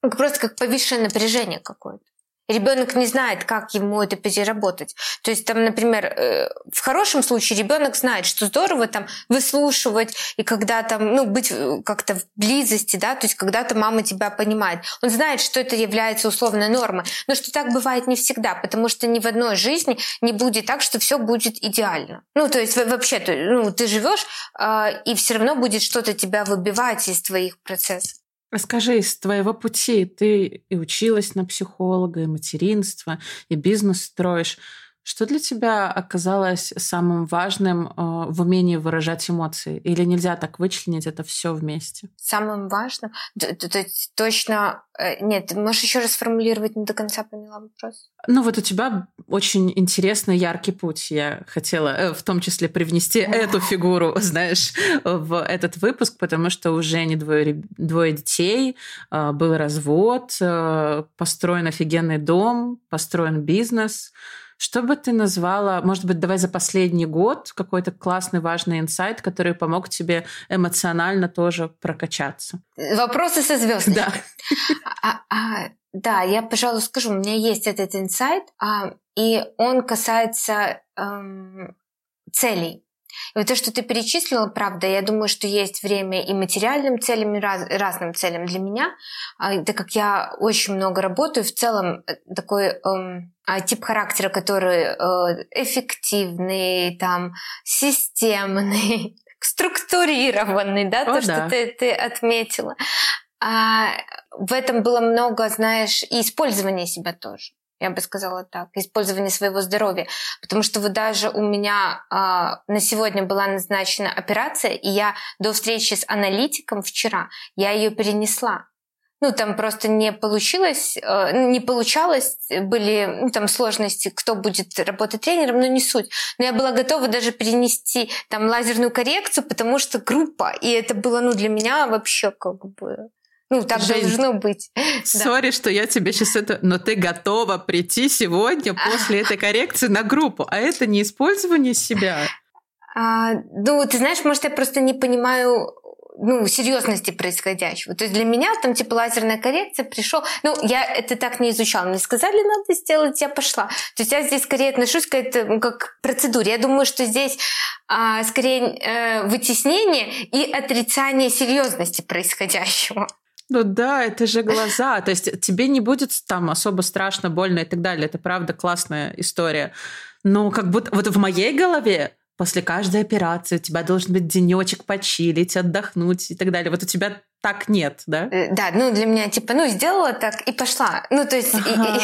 S2: просто как повисшее напряжение какое-то. Ребенок не знает, как ему это переработать. То есть, там, например, э, в хорошем случае ребенок знает, что здорово там выслушивать и когда там, ну, быть э, как-то в близости, да, то есть когда-то мама тебя понимает. Он знает, что это является условной нормой. Но что так бывает не всегда, потому что ни в одной жизни не будет так, что все будет идеально. Ну, то есть вообще, ну, ты живешь, э, и все равно будет что-то тебя выбивать из твоих процессов.
S1: Расскажи, из твоего пути ты и училась на психолога, и материнство, и бизнес строишь. Что для тебя оказалось самым важным э, в умении выражать эмоции? Или нельзя так вычленить это все вместе?
S2: Самым важным? То есть точно... Э, нет, можешь еще раз сформулировать, не до конца поняла вопрос.
S1: Ну вот у тебя очень интересный, яркий путь. Я хотела э, в том числе привнести эту фигуру, знаешь, в этот выпуск, потому что уже не двое, двое детей, был развод, построен офигенный дом, построен бизнес — что бы ты назвала, может быть, давай за последний год какой-то классный, важный инсайт, который помог тебе эмоционально тоже прокачаться?
S2: Вопросы со звездами.
S1: Да.
S2: А, а, да, я, пожалуй, скажу, у меня есть этот инсайт, а, и он касается эм, целей. И вот то, что ты перечислила, правда, я думаю, что есть время и материальным целям, и раз, разным целям для меня, а, так как я очень много работаю, в целом э, такой а, тип характера, который э, эффективный, там, системный, структурированный, да, О, то, да. что ты, ты отметила. А в этом было много, знаешь, и использования себя тоже я бы сказала так, использование своего здоровья. Потому что вот даже у меня э, на сегодня была назначена операция, и я до встречи с аналитиком вчера, я ее перенесла. Ну, там просто не получилось, э, не получалось, были ну, там сложности, кто будет работать тренером, но не суть. Но я была готова даже перенести там лазерную коррекцию, потому что группа, и это было, ну, для меня вообще как бы ну, так Жень, должно быть.
S1: Сори, да. что я тебе сейчас это... Но ты готова прийти сегодня после этой коррекции на группу, а это не использование себя.
S2: А, ну, ты знаешь, может, я просто не понимаю ну, серьезности происходящего. То есть для меня там типа лазерная коррекция пришел. Ну, я это так не изучала. Мне сказали, надо сделать, я пошла. То есть я здесь скорее отношусь к этому как к процедуре. Я думаю, что здесь а, скорее э, вытеснение и отрицание серьезности происходящего.
S1: Ну да, это же глаза. То есть тебе не будет там особо страшно, больно и так далее. Это правда классная история. Но как будто вот в моей голове после каждой операции у тебя должен быть денечек почилить, отдохнуть и так далее. Вот у тебя так нет, да?
S2: Э, да, ну для меня типа, ну сделала так и пошла. Ну то есть ага.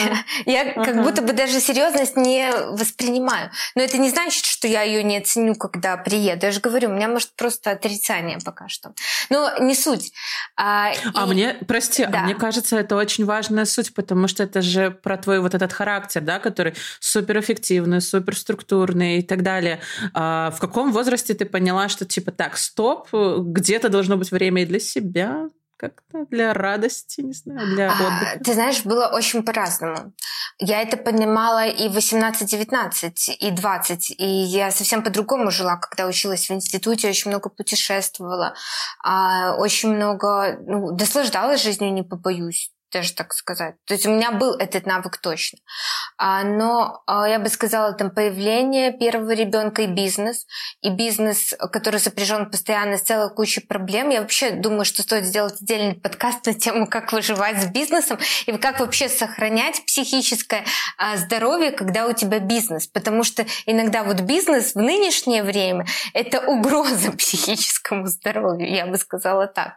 S2: и, и, я ага. как будто бы даже серьезность не воспринимаю. Но это не значит, что я ее не оценю, когда приеду. Я же говорю, у меня может просто отрицание пока что. Но не суть.
S1: А, а мне, прости, а да. а мне кажется, это очень важная суть, потому что это же про твой вот этот характер, да, который суперэффективный, суперструктурный и так далее. А в каком возрасте ты поняла, что типа так, стоп, где-то должно быть время и для себя, как-то для радости, не знаю, для а, отдыха?
S2: Ты знаешь, было очень по-разному. Я это понимала и 18-19, и 20. И я совсем по-другому жила, когда училась в институте, очень много путешествовала, а, очень много ну, наслаждалась жизнью, не побоюсь. Даже так сказать. То есть у меня был этот навык точно. А, но а, я бы сказала, там появление первого ребенка и бизнес, и бизнес, который сопряжен постоянно с целой кучей проблем. Я вообще думаю, что стоит сделать отдельный подкаст на тему, как выживать с бизнесом и как вообще сохранять психическое а, здоровье, когда у тебя бизнес. Потому что иногда вот бизнес в нынешнее время — это угроза психическому здоровью, я бы сказала так.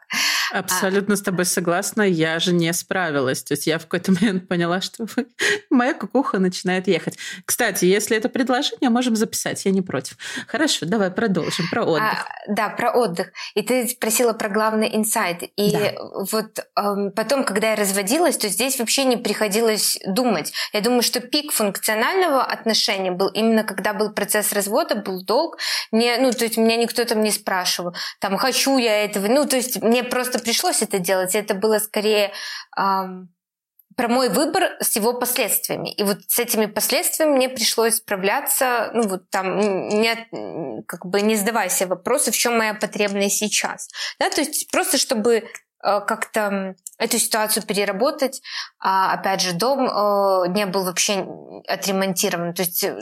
S1: Абсолютно а... с тобой согласна. Я же не справилась. То есть я в какой-то момент поняла, что моя кукуха начинает ехать. Кстати, если это предложение, можем записать. Я не против. Хорошо, давай продолжим про отдых. А,
S2: да, про отдых. И ты спросила про главный инсайт. И да. вот эм, потом, когда я разводилась, то здесь вообще не приходилось думать. Я думаю, что пик функционального отношения был именно когда был процесс развода, был долг. Мне, ну, то есть меня никто там не спрашивал, там, хочу я этого. Ну, то есть мне просто пришлось это делать. Это было скорее эм, про мой выбор с его последствиями. И вот с этими последствиями мне пришлось справляться, ну вот там, не, как бы не задавая вопросы, в чем моя потребность сейчас. Да, то есть просто чтобы э, как-то эту ситуацию переработать. А, опять же, дом э, не был вообще отремонтирован. То есть э,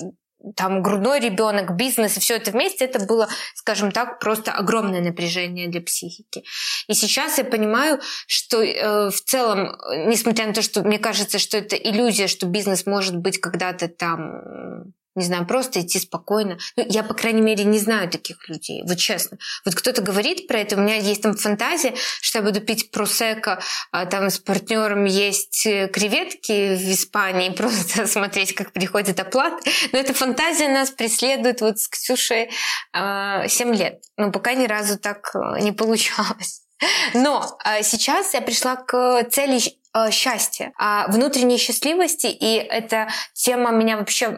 S2: там грудной ребенок, бизнес все это вместе, это было, скажем так, просто огромное напряжение для психики. И сейчас я понимаю, что э, в целом, несмотря на то, что мне кажется, что это иллюзия, что бизнес может быть когда-то там не знаю, просто идти спокойно. Ну, я, по крайней мере, не знаю таких людей, вот честно. Вот кто-то говорит про это, у меня есть там фантазия, что я буду пить просека, а там с партнером есть э, креветки в Испании, просто смотреть, как приходит оплата. Но эта фантазия нас преследует вот с Ксюшей э, а, 7 лет. Но пока ни разу так э, не получалось. Но э, сейчас я пришла к цели э, счастья, э, внутренней счастливости, и эта тема меня вообще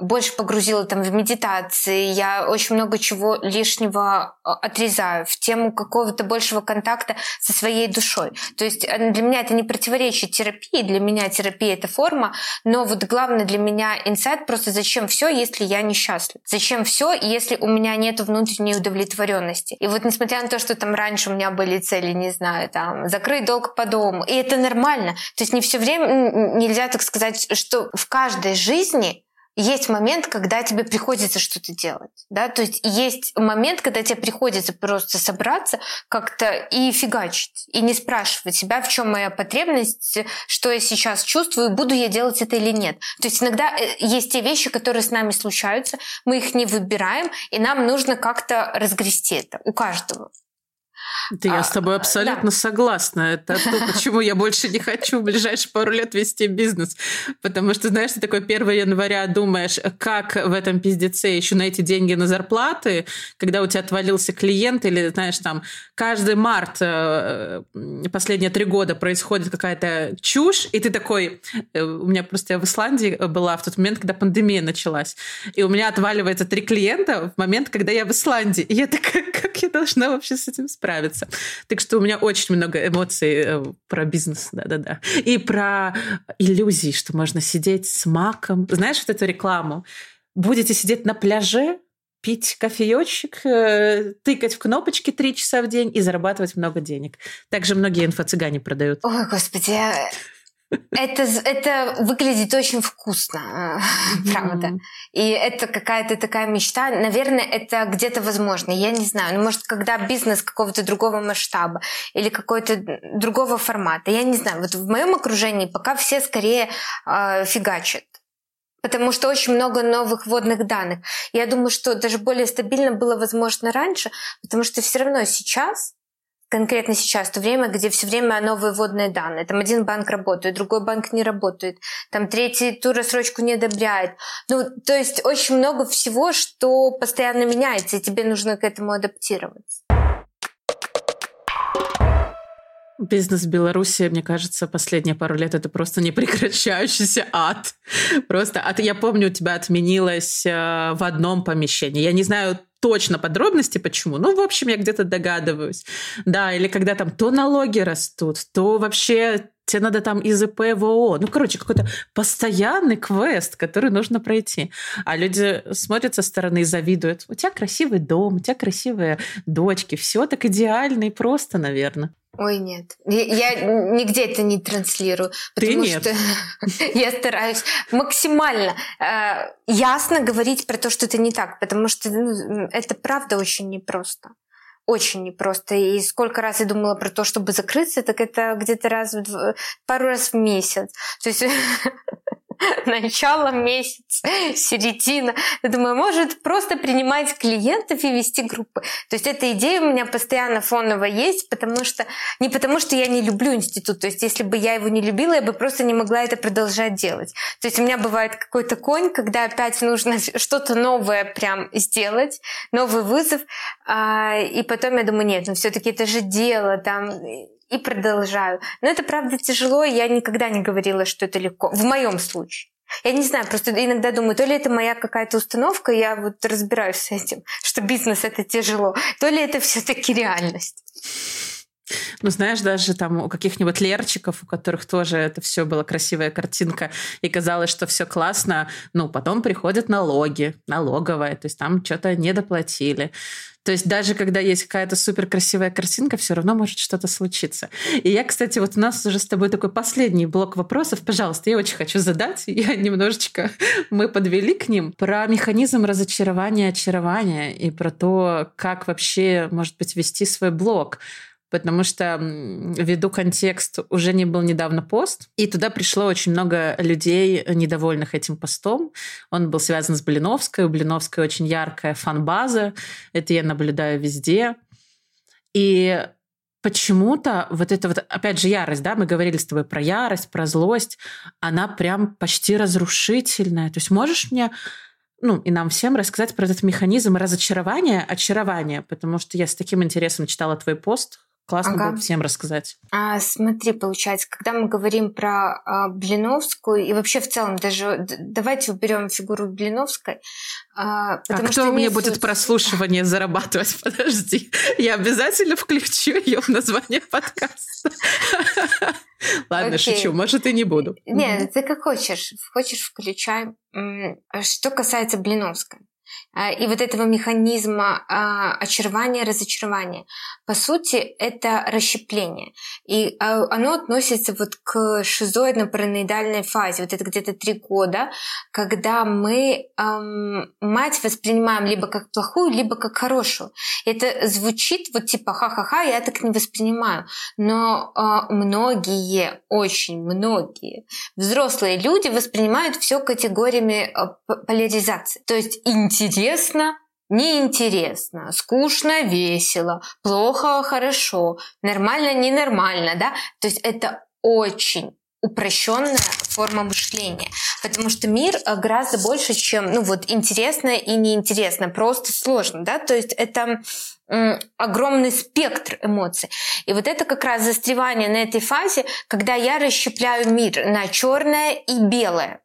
S2: больше погрузила там в медитации, я очень много чего лишнего а, отрезаю в тему какого-то большего контакта со своей душой. То есть э, для меня это не противоречит терапии, для меня терапия это форма, но вот главное для меня инсайт просто зачем все, если я несчастлив? Зачем все, если у меня нет внутренней удовлетворенности? И вот несмотря на то, что там раньше у меня были цели, не знаю, там закрыть долг по дому, и это нормально. То есть не все время нельзя так сказать, что в каждой жизни есть момент, когда тебе приходится что-то делать, да, то есть есть момент, когда тебе приходится просто собраться как-то и фигачить, и не спрашивать себя, в чем моя потребность, что я сейчас чувствую, буду я делать это или нет. То есть иногда э, есть те вещи, которые с нами случаются, мы их не выбираем, и нам нужно как-то разгрести это у каждого.
S1: Да, я с тобой а, абсолютно да. согласна. Это то, почему я больше не хочу в ближайшие пару лет вести бизнес. Потому что, знаешь, ты такой 1 января думаешь, как в этом пиздеце еще найти деньги на зарплаты, когда у тебя отвалился клиент, или, знаешь, там, каждый март э, последние три года происходит какая-то чушь, и ты такой... Э, у меня просто я в Исландии была в тот момент, когда пандемия началась, и у меня отваливается три клиента в момент, когда я в Исландии. И я такая, как я должна вообще с этим справиться? Нравится. Так что у меня очень много эмоций э, про бизнес, да-да-да. И про иллюзии, что можно сидеть с маком. Знаешь вот эту рекламу? Будете сидеть на пляже, пить кофеечек, э, тыкать в кнопочки три часа в день и зарабатывать много денег. Также многие инфо-цыгане продают.
S2: Ой, господи, это, это выглядит очень вкусно, правда. И это какая-то такая мечта. Наверное, это где-то возможно. Я не знаю. Ну, может, когда бизнес какого-то другого масштаба или какой-то другого формата. Я не знаю. Вот в моем окружении пока все скорее э, фигачат. Потому что очень много новых вводных данных. Я думаю, что даже более стабильно было возможно раньше, потому что все равно сейчас конкретно сейчас, то время, где все время новые вводные данные. Там один банк работает, другой банк не работает, там третий ту рассрочку не одобряет. Ну, то есть очень много всего, что постоянно меняется, и тебе нужно к этому адаптироваться.
S1: Бизнес в Беларуси, мне кажется, последние пару лет это просто непрекращающийся ад. Просто от, я помню, у тебя отменилось э, в одном помещении. Я не знаю точно подробности, почему. Ну, в общем, я где-то догадываюсь. Да, или когда там то налоги растут, то вообще тебе надо там из ИП в ООО. Ну, короче, какой-то постоянный квест, который нужно пройти. А люди смотрят со стороны и завидуют. У тебя красивый дом, у тебя красивые дочки, все так идеально и просто, наверное.
S2: Ой, нет. Я, нигде это не транслирую. Потому
S1: Ты нет.
S2: что я стараюсь максимально э, ясно говорить про то, что это не так. Потому что ну, это правда очень непросто. Очень непросто. И сколько раз я думала про то, чтобы закрыться, так это где-то раз в, пару раз в месяц. То есть начало месяца, середина. Я думаю, может просто принимать клиентов и вести группы. То есть эта идея у меня постоянно фоново есть, потому что не потому что я не люблю институт. То есть если бы я его не любила, я бы просто не могла это продолжать делать. То есть у меня бывает какой-то конь, когда опять нужно что-то новое прям сделать, новый вызов, а, и потом я думаю, нет, ну все-таки это же дело, там и продолжаю. Но это правда тяжело, я никогда не говорила, что это легко. В моем случае. Я не знаю, просто иногда думаю, то ли это моя какая-то установка, я вот разбираюсь с этим, что бизнес это тяжело, то ли это все-таки реальность.
S1: Ну, знаешь, даже там у каких-нибудь лерчиков, у которых тоже это все была красивая картинка, и казалось, что все классно, ну, потом приходят налоги, налоговая, то есть там что-то недоплатили. То есть даже когда есть какая-то супер красивая картинка, все равно может что-то случиться. И я, кстати, вот у нас уже с тобой такой последний блок вопросов. Пожалуйста, я очень хочу задать. Я немножечко мы подвели к ним про механизм разочарования, очарования и про то, как вообще, может быть, вести свой блог потому что ввиду контекст уже не был недавно пост, и туда пришло очень много людей, недовольных этим постом. Он был связан с Блиновской. У Блиновской очень яркая фан-база. Это я наблюдаю везде. И почему-то вот эта вот, опять же, ярость, да, мы говорили с тобой про ярость, про злость, она прям почти разрушительная. То есть можешь мне ну, и нам всем рассказать про этот механизм разочарования, очарования, потому что я с таким интересом читала твой пост, Классно ага. будет всем рассказать.
S2: А, смотри, получается, когда мы говорим про а, Блиновскую и вообще в целом даже давайте уберем фигуру Блиновской.
S1: А, а кто мне будет прослушивание зарабатывать? Подожди, я обязательно включу ее в название подкаста. Ладно, шучу, может и не буду.
S2: Нет, ты как хочешь, хочешь включай. Что касается Блиновской. А, и вот этого механизма а, очарования, разочарования. По сути, это расщепление. И а, оно относится вот к шизоидно-параноидальной фазе. Вот это где-то три года, когда мы эм, мать воспринимаем либо как плохую, либо как хорошую. Это звучит вот типа ха-ха-ха, я так не воспринимаю. Но э, многие, очень многие взрослые люди воспринимают все категориями э, поляризации. То есть интересно Интересно, неинтересно, скучно, весело, плохо, хорошо, нормально, ненормально, да? То есть это очень упрощенная форма мышления, потому что мир э, гораздо больше, чем, ну вот, интересно и неинтересно, просто сложно, да, то есть это огромный спектр эмоций. И вот это как раз застревание на этой фазе, когда я расщепляю мир на черное и белое.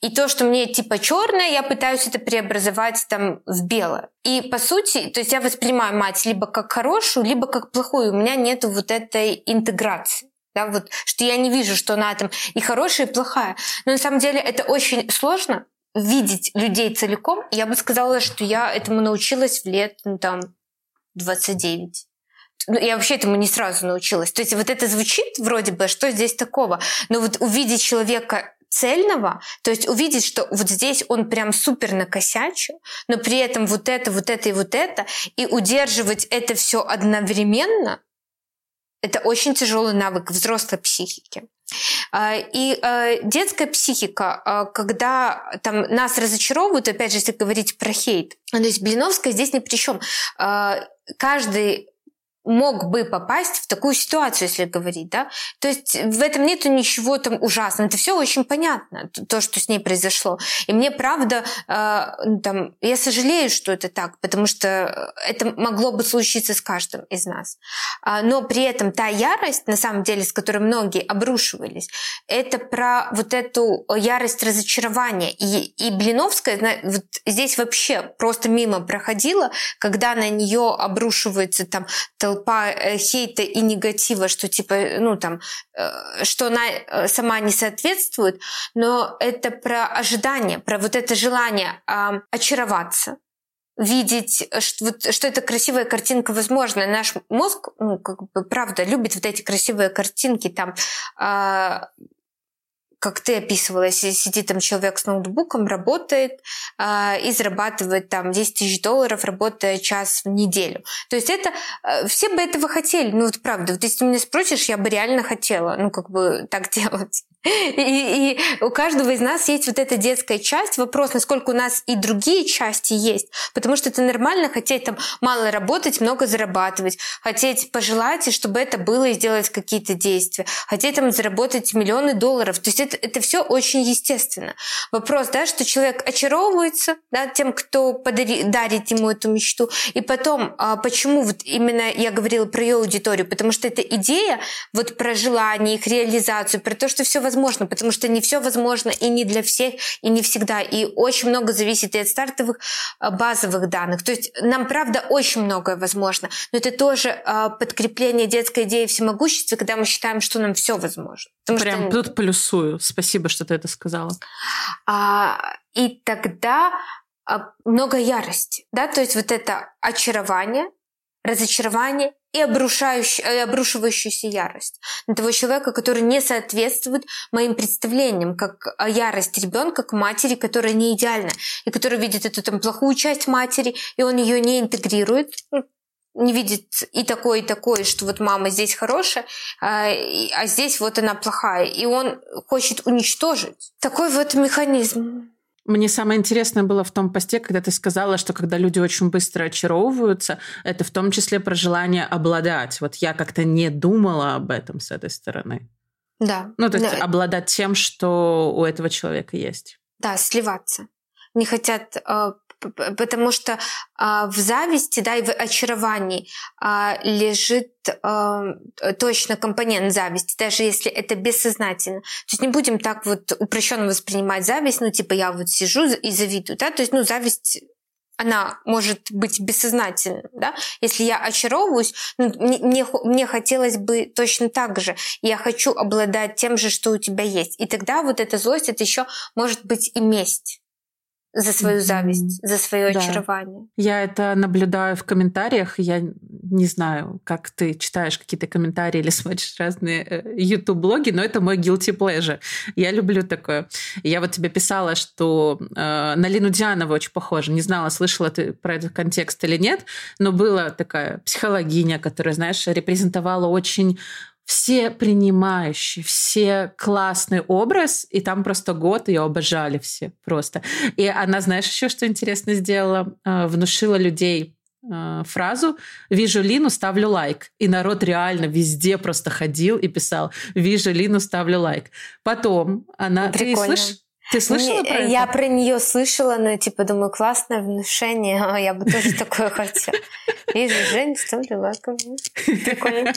S2: И то, что мне типа черное, я пытаюсь это преобразовать там в белое. И по сути, то есть я воспринимаю мать либо как хорошую, либо как плохую. У меня нет вот этой интеграции. Да, вот, что я не вижу, что она там и хорошая, и плохая. Но на самом деле это очень сложно видеть людей целиком. Я бы сказала, что я этому научилась в лет ну, там 29 ну, я вообще этому не сразу научилась. То есть вот это звучит вроде бы, что здесь такого, но вот увидеть человека цельного, то есть увидеть, что вот здесь он прям супер накосячил, но при этом вот это, вот это и вот это, и удерживать это все одновременно, это очень тяжелый навык взрослой психики. А, и а, детская психика, а, когда там нас разочаровывают, опять же, если говорить про хейт, то есть Блиновская здесь ни при чем. Каждый мог бы попасть в такую ситуацию, если говорить, да. То есть в этом нет ничего там ужасного. Это все очень понятно, то, что с ней произошло. И мне правда, э, там, я сожалею, что это так, потому что это могло бы случиться с каждым из нас. А, но при этом та ярость, на самом деле, с которой многие обрушивались, это про вот эту ярость разочарования. И, и Блиновская вот здесь вообще просто мимо проходила, когда на нее обрушивается там толпа э, хейта и негатива, что типа, ну там, э, что она э, сама не соответствует, но это про ожидание, про вот это желание э, очароваться, видеть, что, вот, что эта красивая картинка возможна. Наш мозг, ну, как бы, правда, любит вот эти красивые картинки, там, э, как ты описывала, сидит там человек с ноутбуком, работает э, и зарабатывает там 10 тысяч долларов, работая час в неделю. То есть это, э, все бы этого хотели, ну вот правда, вот если ты меня спросишь, я бы реально хотела, ну как бы так делать. И, и у каждого из нас есть вот эта детская часть. Вопрос, насколько у нас и другие части есть. Потому что это нормально хотеть там мало работать, много зарабатывать. Хотеть пожелать, и чтобы это было, и сделать какие-то действия. Хотеть там заработать миллионы долларов. То есть это, это все очень естественно. Вопрос, да, что человек очаровывается да, тем, кто подари, дарит ему эту мечту. И потом, а почему вот именно я говорила про ее аудиторию? Потому что эта идея вот про желание, их реализацию, про то, что все возможно возможно, потому что не все возможно и не для всех, и не всегда. И очень много зависит и от стартовых а, базовых данных. То есть нам, правда, очень многое возможно. Но это тоже э, подкрепление детской идеи всемогущества, когда мы считаем, что нам все возможно.
S1: Потому Прям что... тут плюсую. Спасибо, что ты это сказала.
S2: А, и тогда а, много ярости, да, то есть вот это очарование, разочарование и, и обрушивающаяся ярость на того человека, который не соответствует моим представлениям, как ярость ребенка к матери, которая не идеальна, и которая видит эту там плохую часть матери, и он ее не интегрирует, ну, не видит и такое, и такое, что вот мама здесь хорошая, а, а здесь вот она плохая. И он хочет уничтожить. Такой вот механизм.
S1: Мне самое интересное было в том посте, когда ты сказала, что когда люди очень быстро очаровываются, это в том числе про желание обладать. Вот я как-то не думала об этом с этой стороны.
S2: Да.
S1: Ну, то есть да. обладать тем, что у этого человека есть.
S2: Да, сливаться. Не хотят э, потому что а, в зависти, да, и в очаровании а, лежит а, точно компонент зависти, даже если это бессознательно. То есть не будем так вот упрощенно воспринимать зависть, ну типа я вот сижу и завидую, да, то есть ну зависть она может быть бессознательной, да? Если я очаровываюсь, ну, мне, мне хотелось бы точно так же. Я хочу обладать тем же, что у тебя есть. И тогда вот эта злость, это еще может быть и месть за свою зависть, mm-hmm. за свое да. очарование.
S1: Я это наблюдаю в комментариях. Я не знаю, как ты читаешь какие-то комментарии или смотришь разные YouTube-блоги, э, но это мой guilty pleasure. Я люблю такое. Я вот тебе писала, что э, на Лину Дианову очень похоже. Не знала, слышала ты про этот контекст или нет, но была такая психологиня, которая, знаешь, репрезентовала очень все принимающие, все классный образ, и там просто год ее обожали все просто. И она, знаешь, еще что интересно сделала? А, внушила людей а, фразу «Вижу Лину, ставлю лайк». И народ реально везде просто ходил и писал «Вижу Лину, ставлю лайк». Потом она...
S2: Прикольно.
S1: Ты слышишь? Ты слышала про это?
S2: Я про нее слышала, но типа думаю, классное внушение, я бы тоже такое хотела. Вижу Жень, ставлю лайк. Прикольно.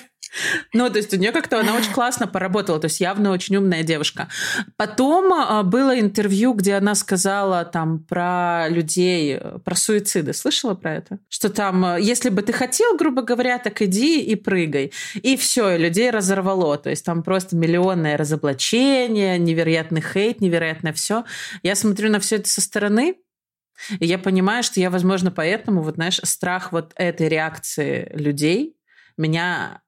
S1: Ну, то есть у нее как-то она очень классно поработала, то есть явно очень умная девушка. Потом а, было интервью, где она сказала там про людей, про суициды. Слышала про это? Что там, а, если бы ты хотел, грубо говоря, так иди и прыгай. И все, и людей разорвало. То есть там просто миллионное разоблачение, невероятный хейт, невероятное все. Я смотрю на все это со стороны, и я понимаю, что я, возможно, поэтому, вот знаешь, страх вот этой реакции людей меня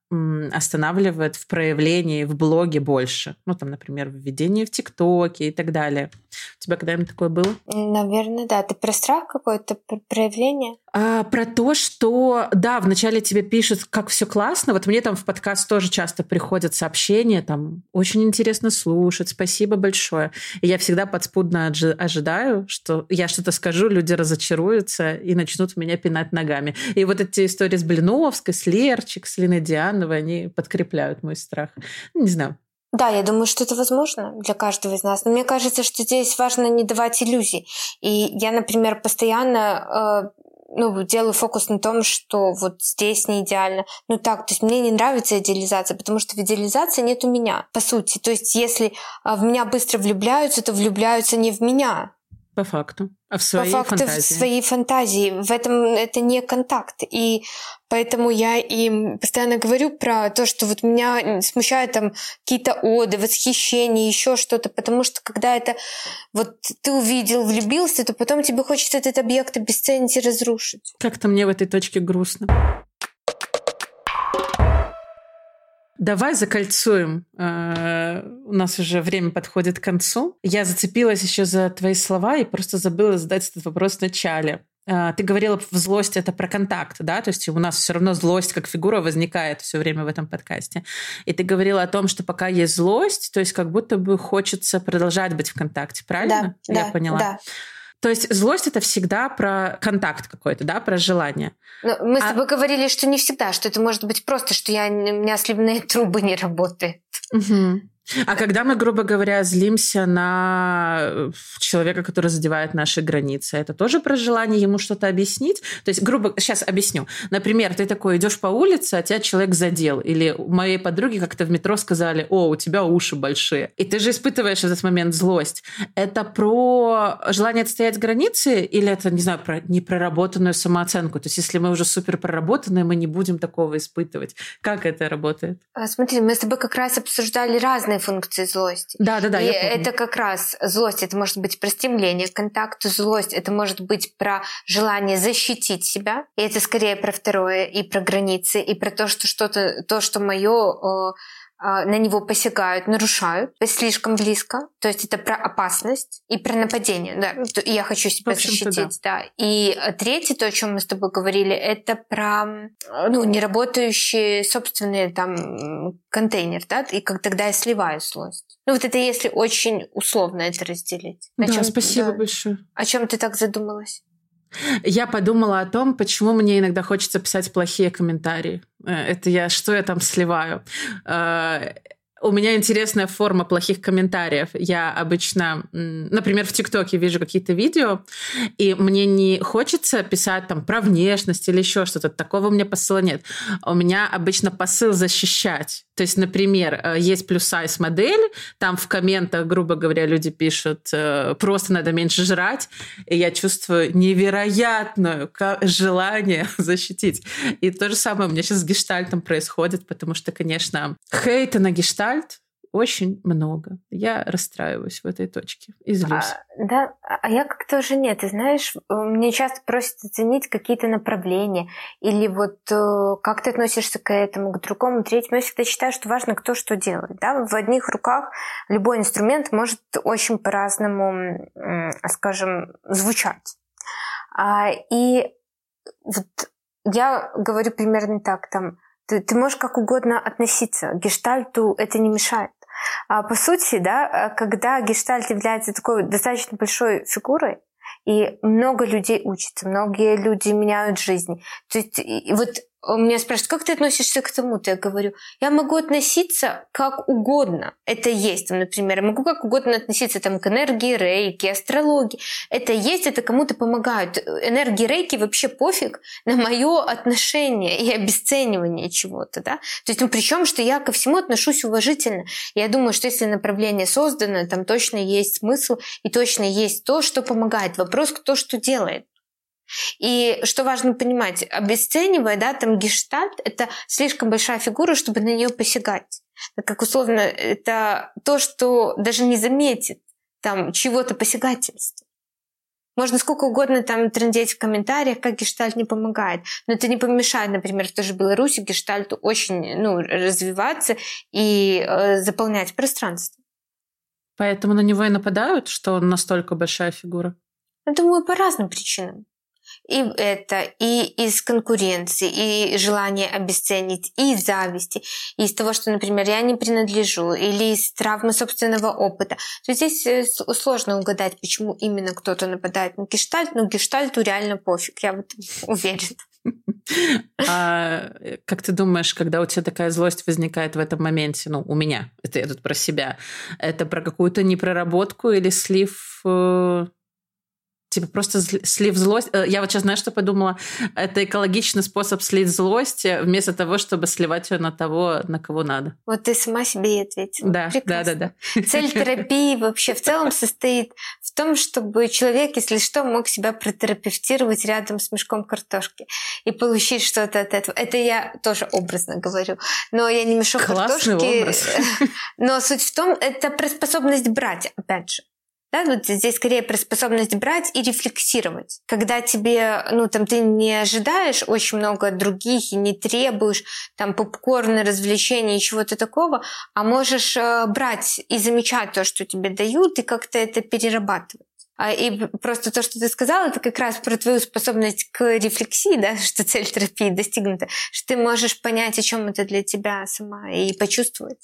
S1: останавливает в проявлении в блоге больше. Ну, там, например, в введении в ТикТоке и так далее. У тебя когда-нибудь такое было?
S2: Наверное, да. Ты про страх какое-то, про проявление?
S1: А, про то, что, да, вначале тебе пишут, как все классно. Вот мне там в подкаст тоже часто приходят сообщения, там, очень интересно слушать, спасибо большое. И я всегда подспудно ожидаю, что я что-то скажу, люди разочаруются и начнут меня пинать ногами. И вот эти истории с Блиновской, с Лерчик, с Линой Диановой, они подкрепляют мой страх. Не знаю,
S2: да, я думаю, что это возможно для каждого из нас. Но мне кажется, что здесь важно не давать иллюзий. И я, например, постоянно э, ну, делаю фокус на том, что вот здесь не идеально. Ну так, то есть мне не нравится идеализация, потому что в идеализации нет у меня, по сути. То есть если а, в меня быстро влюбляются, то влюбляются не в меня.
S1: По факту. А в своей
S2: По факту
S1: фантазии.
S2: в своей фантазии. В этом это не контакт. И поэтому я им постоянно говорю про то, что вот меня смущают там какие-то оды, восхищения, еще что-то. Потому что когда это вот ты увидел, влюбился, то потом тебе хочется этот объект обесценить и разрушить.
S1: Как-то мне в этой точке грустно. Давай закольцуем. Э, у нас уже время подходит к концу. Я зацепилась еще за твои слова и просто забыла задать этот вопрос в начале. Э, ты говорила, в злость это про контакт, да, то есть у нас все равно злость как фигура возникает все время в этом подкасте. И ты говорила о том, что пока есть злость, то есть как будто бы хочется продолжать быть в контакте, правильно?
S2: Да,
S1: Я
S2: да,
S1: поняла.
S2: Да.
S1: То есть злость это всегда про контакт какой-то, да, про желание.
S2: Но мы
S1: А-
S2: с тобой говорили, что не всегда, что это может быть просто, что я, у меня сливные трубы не работают.
S1: Мгм. А когда мы, грубо говоря, злимся на э, человека, который задевает наши границы, это тоже про желание ему что-то объяснить? То есть, грубо... Сейчас объясню. Например, ты такой идешь по улице, а тебя человек задел. Или моей подруги как-то в метро сказали, о, у тебя уши большие. И ты же испытываешь в этот момент злость. Это про желание отстоять границы или это, не знаю, про непроработанную самооценку? То есть, если мы уже супер проработанные, мы не будем такого испытывать. Как это работает?
S2: А, Смотри, мы с тобой как раз обсуждали разные функции злости.
S1: Да-да-да,
S2: и
S1: я помню.
S2: это как раз злость, это может быть про стремление к контакту, злость, это может быть про желание защитить себя, и это скорее про второе, и про границы, и про то, что что-то, то, что мое на него посягают, нарушают слишком близко. То есть это про опасность и про нападение. Да. Я хочу себя защитить. Да. И э, третье, то, о чем мы с тобой говорили, это про э, ну, неработающие собственные там контейнер, да, и как тогда я сливаю злость. Ну вот это если очень условно это разделить. О
S1: Да,
S2: чём-
S1: спасибо
S2: да.
S1: большое.
S2: О чем ты так задумалась?
S1: Я подумала о том, почему мне иногда хочется писать плохие комментарии. Э, Это я, что я там сливаю. У меня интересная форма плохих комментариев. Я обычно, например, в ТикТоке вижу какие-то видео, и мне не хочется писать там про внешность или еще что-то. Такого у меня посыла нет. У меня обычно посыл защищать. То есть, например, э, есть плюс-сайз модель, там в комментах, грубо говоря, люди пишут, э, просто надо меньше жрать, и я чувствую невероятное желание защитить. И то же самое у меня сейчас с гештальтом происходит, потому что, конечно, хейта на гештальт очень много. Я расстраиваюсь в этой точке и злюсь.
S2: А, да, а я как-то уже нет. Ты знаешь, э, мне часто просят оценить какие-то направления или вот э, как ты относишься к этому, к другому, третьему. Я всегда считаю, что важно, кто что делает. Да? В одних руках любой инструмент может очень по-разному, м, скажем, звучать. А, и вот я говорю примерно так, там, ты, ты можешь как угодно относиться. Гештальту это не мешает. А по сути, да, э, когда гештальт является такой достаточно большой фигурой, и много людей учатся, многие люди меняют жизни. То есть и вот у меня спрашивают, как ты относишься к тому-то? Я говорю, я могу относиться как угодно. Это есть, например, я могу как угодно относиться там, к энергии рейки, астрологии. Это есть, это кому-то помогает. Энергии рейки вообще пофиг на мое отношение и обесценивание чего-то. Да? То есть, ну, причем, что я ко всему отношусь уважительно. Я думаю, что если направление создано, там точно есть смысл и точно есть то, что помогает. Вопрос, кто что делает. И что важно понимать, обесценивая, да, там гештальт — это слишком большая фигура, чтобы на нее посягать. Так как условно это то, что даже не заметит там чего-то посягательства. Можно сколько угодно там трендеть в комментариях, как гештальт не помогает. Но это не помешает, например, в той же Беларуси гештальту очень ну, развиваться и э, заполнять пространство.
S1: Поэтому на него и нападают, что он настолько большая фигура.
S2: Я думаю, по разным причинам. И это, и из конкуренции, и желания обесценить, и из зависти, и из того, что, например, я не принадлежу, или из травмы собственного опыта. То есть здесь э, сложно угадать, почему именно кто-то нападает на гештальт, но гештальту реально пофиг, я в этом уверена.
S1: А как ты думаешь, когда у тебя такая злость возникает в этом моменте, ну, у меня, это я тут про себя, это про какую-то непроработку или слив э, Типа просто слив злость. Э, я вот сейчас, знаешь, что подумала? Это экологичный способ слить злость э, вместо того, чтобы сливать ее на того, на кого надо.
S2: Вот ты сама себе и ответила.
S1: Да, Прекрасно. да, да,
S2: да. Цель терапии вообще в целом состоит в том, чтобы человек, если что, мог себя протерапевтировать рядом с мешком картошки и получить что-то от этого. Это я тоже образно говорю. Но я не мешок
S1: Классный
S2: картошки.
S1: Образ.
S2: Но суть в том, это способность брать, опять же. Да, вот здесь скорее про способность брать и рефлексировать. Когда тебе, ну, там, ты не ожидаешь очень много других и не требуешь там попкорна, развлечений и чего-то такого, а можешь э, брать и замечать то, что тебе дают, и как-то это перерабатывать. А, и просто то, что ты сказала, это как раз про твою способность к рефлексии, да, что цель терапии достигнута, что ты можешь понять, о чем это для тебя сама, и почувствовать.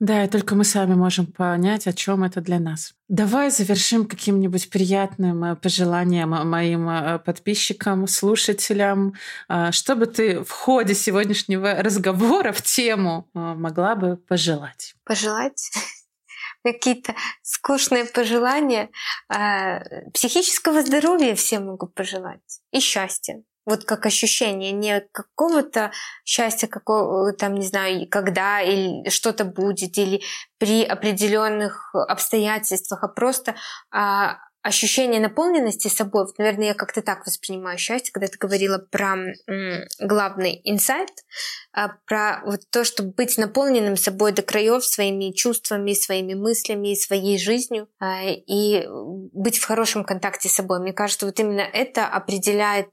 S1: Да, и только мы сами можем понять, о чем это для нас. Давай завершим каким-нибудь приятным э, пожеланием моим э, подписчикам, слушателям, э, чтобы ты в ходе сегодняшнего разговора в тему могла бы пожелать.
S2: Пожелать? Какие-то скучные пожелания. Психического здоровья все могу пожелать. И счастья вот как ощущение, не какого-то счастья, какого там, не знаю, когда или что-то будет, или при определенных обстоятельствах, а просто а, ощущение наполненности собой. Вот, наверное, я как-то так воспринимаю счастье, когда ты говорила про м, главный инсайт, а, про вот то, чтобы быть наполненным собой до краев своими чувствами, своими мыслями, своей жизнью а, и быть в хорошем контакте с собой. Мне кажется, вот именно это определяет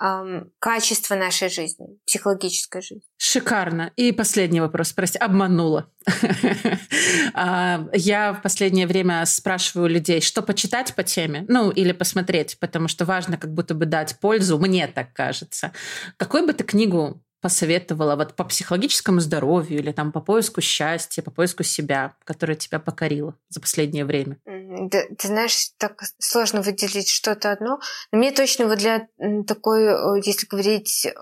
S2: эм, качество нашей жизни, психологической жизни.
S1: Шикарно. И последний вопрос, прости, обманула. А, я в последнее время спрашиваю людей, что почитать по теме, ну или посмотреть, потому что важно как будто бы дать пользу, мне так кажется. Какую бы ты книгу посоветовала вот по психологическому здоровью или там по поиску счастья, по поиску себя, которая тебя покорила за последнее время?
S2: Да, ты знаешь, так сложно выделить что-то одно. Но мне точно вот для такой, э, если говорить э,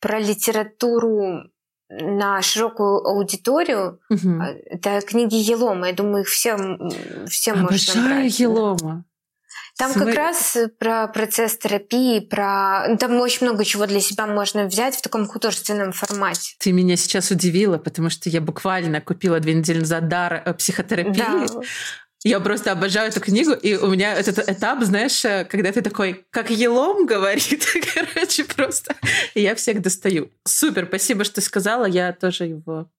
S2: про литературу на широкую аудиторию, угу. это книги Елома. Я думаю, их всем, всем
S1: Обожаю
S2: можно брать.
S1: Елома.
S2: Там Смотри. как раз про процесс терапии, про... Ну, там очень много чего для себя можно взять в таком художественном формате.
S1: Ты меня сейчас удивила, потому что я буквально купила две недели назад дар э, психотерапии. Да. Я просто обожаю эту книгу, и у меня этот этап, знаешь, э, когда ты такой, как елом говорит, короче, просто. И я всех достаю. Супер, спасибо, что сказала, я тоже его э,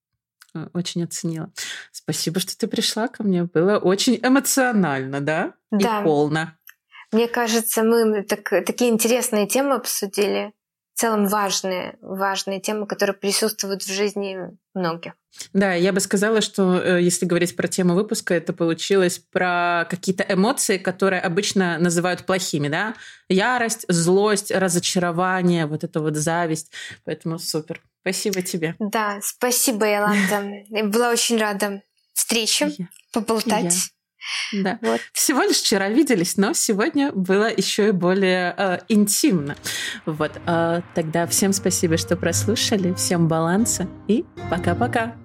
S1: очень оценила. Спасибо, что ты пришла ко мне. Было очень эмоционально, да?
S2: Да.
S1: И полно.
S2: Мне кажется, мы так, такие интересные темы обсудили. В целом важные, важные темы, которые присутствуют в жизни многих.
S1: Да, я бы сказала, что э, если говорить про тему выпуска, это получилось про какие-то эмоции, которые обычно называют плохими, да? Ярость, злость, разочарование, вот это вот зависть. Поэтому супер. Спасибо тебе.
S2: Да, спасибо, Яланда. Была очень рада встрече, поболтать.
S1: Да. Вот. Всего лишь вчера виделись, но сегодня было еще и более э, интимно. Вот. Э, тогда всем спасибо, что прослушали. Всем баланса и пока-пока.